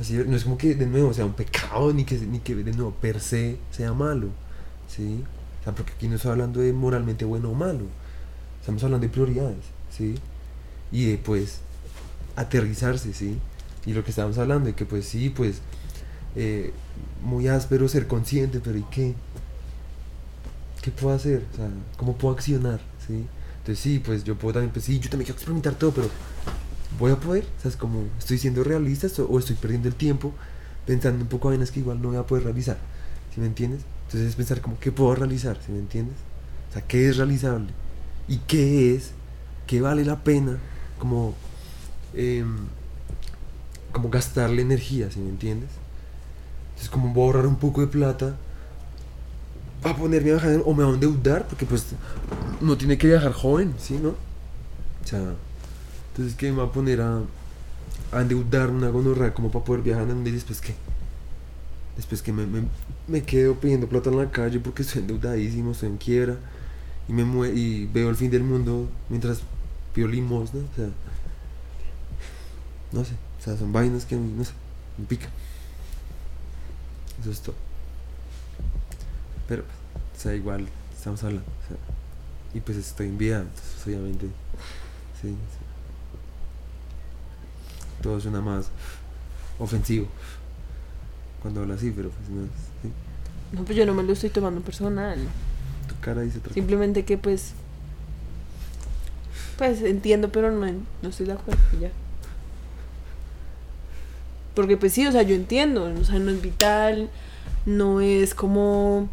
así no es como que de nuevo sea un pecado, ni que, ni que de nuevo per se sea malo, ¿sí? O sea, porque aquí no estoy hablando de moralmente bueno o malo, estamos hablando de prioridades, ¿sí? Y de pues aterrizarse, ¿sí? Y lo que estábamos hablando, de que pues sí, pues eh, muy áspero ser consciente, pero ¿y qué? ¿Qué puedo hacer? O sea, ¿cómo puedo accionar? ¿Sí? Entonces sí, pues yo puedo también, pues sí, yo también quiero experimentar todo, pero ¿voy a poder? O sea, es como, ¿estoy siendo realista o- estoy perdiendo el tiempo pensando un poco en vainas que igual no voy a poder realizar? ¿Sí me entiendes? Entonces es pensar como, ¿qué puedo realizar? ¿Sí me entiendes? O sea, ¿qué es realizable? ¿Y qué es? ¿Qué vale la pena? Como, em, como gastarle energía, ¿sí me entiendes? Entonces como voy a ahorrar un poco de plata para ponerme a viajar o me voy a endeudar porque pues no tiene que viajar joven, ¿sí, no? O sea, entonces que me va a poner a, a endeudar una gonorrea como para poder viajar en y después que después que me, me, quedo pidiendo plata en la calle porque estoy endeudadísimo, estoy en quiebra y me mue y veo el fin del mundo mientras pido limosna, o sea, no sé, sea, son vainas que a mí, no sé, me pican. Eso es todo. Pero, o sea, igual estamos hablando. o sea, y pues estoy en vida, entonces obviamente. Sí, sí. Todo suena más ofensivo cuando habla así, pero pues no es. sí. No, pues yo no me lo estoy tomando personal. Tu cara dice otra. Simplemente que pues... Pues entiendo, pero no, no estoy de acuerdo. Ya. Porque pues sí, o sea, yo entiendo. O sea, no es vital. No es como...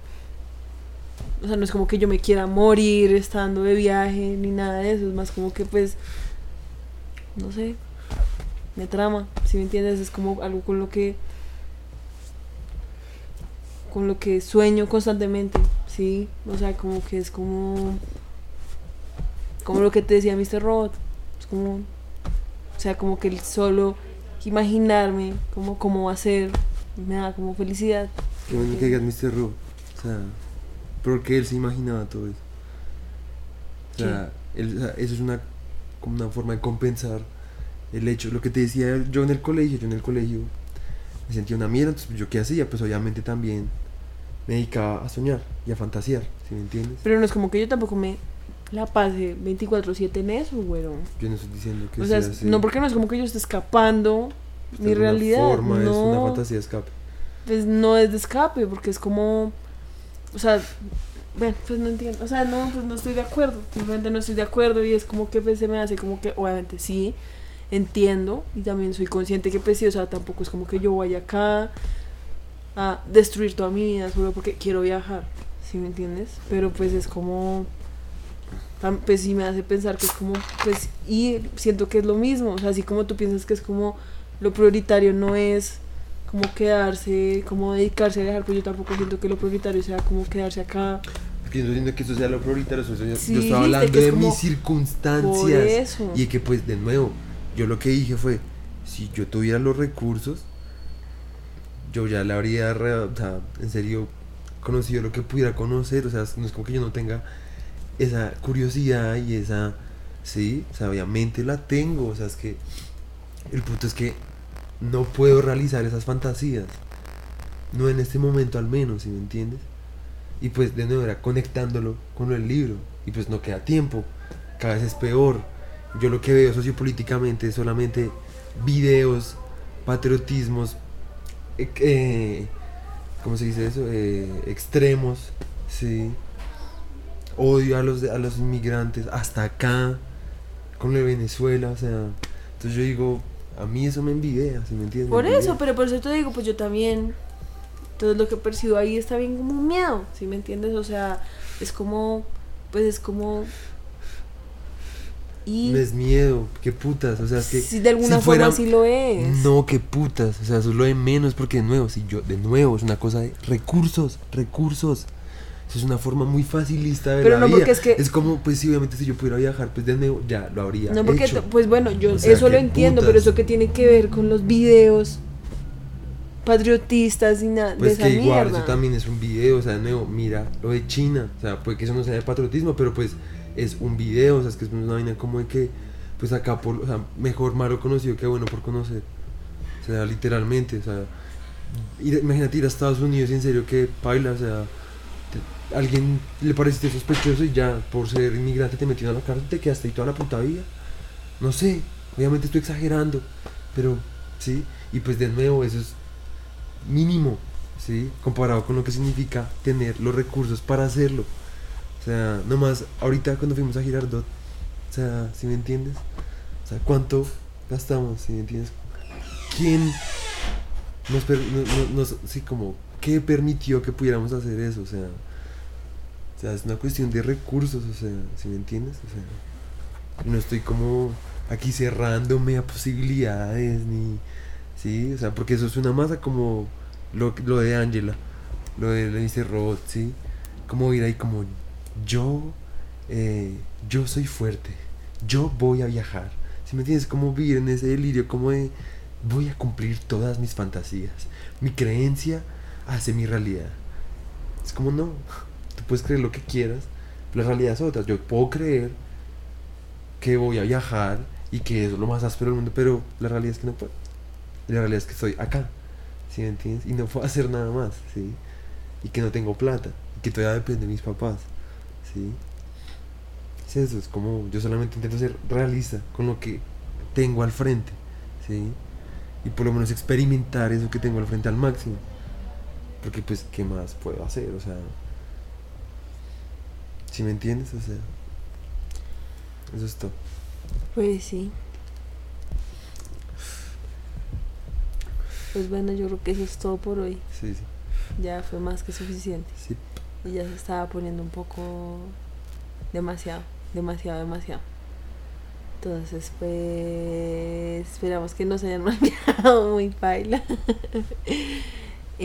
O sea, no es como que yo me quiera morir estando de viaje ni nada de eso. Es más como que pues... No sé. Me trama. Si me entiendes, es como algo con lo que... Con lo que sueño constantemente. Sí. O sea, como que es como... Como lo que te decía Mr. Robot. Es como... O sea, como que el solo imaginarme como cómo va a ser me da como felicidad. Qué bueno que digas Mr. Robot. O sea, porque él se imaginaba todo eso. O sea, él- o sea, eso es una, como una forma de compensar el hecho, lo que te decía yo en el colegio, yo en el colegio me sentía una mierda, entonces yo qué hacía, pues obviamente también me dedicaba a soñar y a fantasear, ¿sí me entiendes? Pero no es como que yo tampoco me la pase 24/7 en eso, güero. Yo no estoy diciendo que O sea, sea es- así. no porque no es como que yo esté escapando mi realidad. forma, es una no, fantasía de escape. pues no es de escape, porque es como, o sea, bueno, pues no entiendo, o sea, no, pues no estoy de acuerdo, simplemente no estoy de acuerdo y es como que pues, se me hace como que, obviamente sí, entiendo y también soy consciente que pues sí, o sea, tampoco es como que yo vaya acá a destruir toda mi vida solo porque quiero viajar, ¿sí me entiendes? Pero pues es como, pues sí me hace pensar que es como, pues, y siento que es lo mismo, o sea, así como tú piensas que es como lo prioritario no es como quedarse, como dedicarse a viajar, pues yo tampoco siento que lo prioritario sea como quedarse acá. Porque yo no diciendo que eso sea lo prioritario, eso- yo, Sí, yo dijiste estaba hablando es de mis circunstancias. eso. Y que pues de nuevo, yo lo que dije fue, si yo tuviera los recursos, yo ya le habría, o sea, en serio, conocido lo que pudiera conocer, o sea, no es como que yo no tenga esa curiosidad y esa, sí, o obviamente la tengo, o sea, es que el punto es que no puedo realizar esas fantasías, no en este momento al menos, si me entiendes? Y pues de nuevo era conectándolo con el libro, y pues no queda tiempo, cada vez es peor. Yo lo que veo sociopolíticamente es solamente videos, patriotismos, eh, eh, ¿cómo se dice eso? Eh, extremos, sí. Odio a los, a los inmigrantes, hasta acá, con lo de Venezuela, o sea. Entonces yo digo, a mí eso me envidia, ¿sí me entiendes? Por Me eso, pero por eso te digo, pues yo también. Entonces lo que percibo ahí está bien como un miedo, ¿sí me entiendes? O sea, es como, pues es como... Y No es miedo, qué putas, o sea, es que. si de alguna si forma sí lo es. No, qué putas, o sea, eso es lo de menos, porque de nuevo, si yo, de nuevo, es una cosa de recursos, recursos. Es una forma muy facilista de ver Pero la no, vida. porque es que- como, pues sí, obviamente si yo pudiera viajar, pues de nuevo, ya lo habría No, porque, hecho. pues bueno, yo O sea, eso lo entiendo, putas. pero eso que tiene que ver con los videos patriotistas y nada Pues de que esa igual, mierda. eso también es un video, o sea, de nuevo, mira lo de China, o sea, puede que eso no sea de patriotismo, pero pues es un video, o sea, es que es una vaina como de que, pues acá, por, o sea, mejor malo conocido que bueno por conocer, o sea, literalmente, o sea, imagínate ir a Estados Unidos y en serio que baila, o sea, alguien le pareciste sospechoso y ya por ser inmigrante te metieron a la cárcel, te quedaste ahí toda la puta vida, no sé, obviamente estoy exagerando, pero sí, y pues de nuevo eso es mínimo, ¿sí? Comparado con lo que significa tener los recursos para hacerlo. O sea, nomás ahorita cuando fuimos a Girardot, o sea, si me entiendes? O sea, ¿cuánto gastamos, si me entiendes? ¿Quién nos, per- no- no- nos- sí, como, qué permitió que pudiéramos hacer eso? O sea, sea, es una cuestión de recursos, o sea, si me entiendes? O sea, no estoy como aquí cerrándome a posibilidades, ni, Sí, o sea, porque eso es una masa como lo, lo de Angela, lo de Lenny Robot, ¿sí? Como ir ahí como yo, eh, yo soy fuerte, yo voy a viajar, ¿sí me entiendes? Como vivir en ese delirio, como de voy a cumplir todas mis fantasías, mi creencia hace mi realidad. Es como no, puedes creer lo que quieras, pero la realidad es otra, yo puedo creer que voy a viajar y que es lo más áspero del mundo, pero la realidad es que no puedo. La realidad es que estoy acá, ¿sí me entiendes? Y no puedo hacer nada más, ¿sí? Y que no tengo plata, y que todavía depende de mis papás, ¿sí? Es eso, es como yo solamente intento ser realista con lo que tengo al frente, ¿sí? Y por lo menos experimentar eso que tengo al frente al máximo. Porque pues, ¿qué más puedo hacer? O sea... ¿Sí me entiendes? O sea... Eso es todo. Pues sí. Pues bueno, yo creo que eso es todo por hoy. Sí, sí. Ya fue más que suficiente. Sí. Y ya se estaba poniendo un poco demasiado, demasiado, demasiado. Entonces, pues esperamos que no se hayan olvidado muy paila.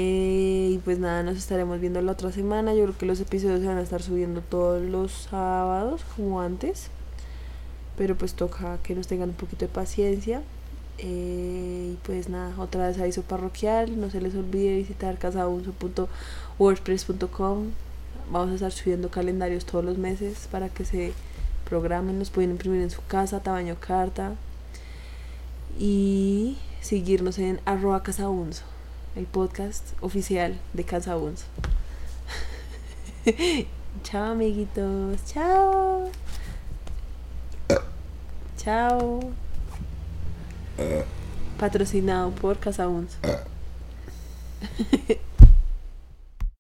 Eh, y pues nada, nos estaremos viendo la otra semana. Yo creo que los episodios se van a estar subiendo todos los sábados, como antes. Pero pues toca que nos tengan un poquito de paciencia. Eh, y pues nada, otra vez aviso parroquial. No se les olvide visitar casaunso.wordpress.com. Vamos a estar subiendo calendarios todos los meses para que se programen. Los pueden imprimir en su casa, tamaño carta. Y seguirnos en arroba casaunso, el podcast oficial de Casa. Chao amiguitos, chao. Chao. Patrocinado por Casa Unso.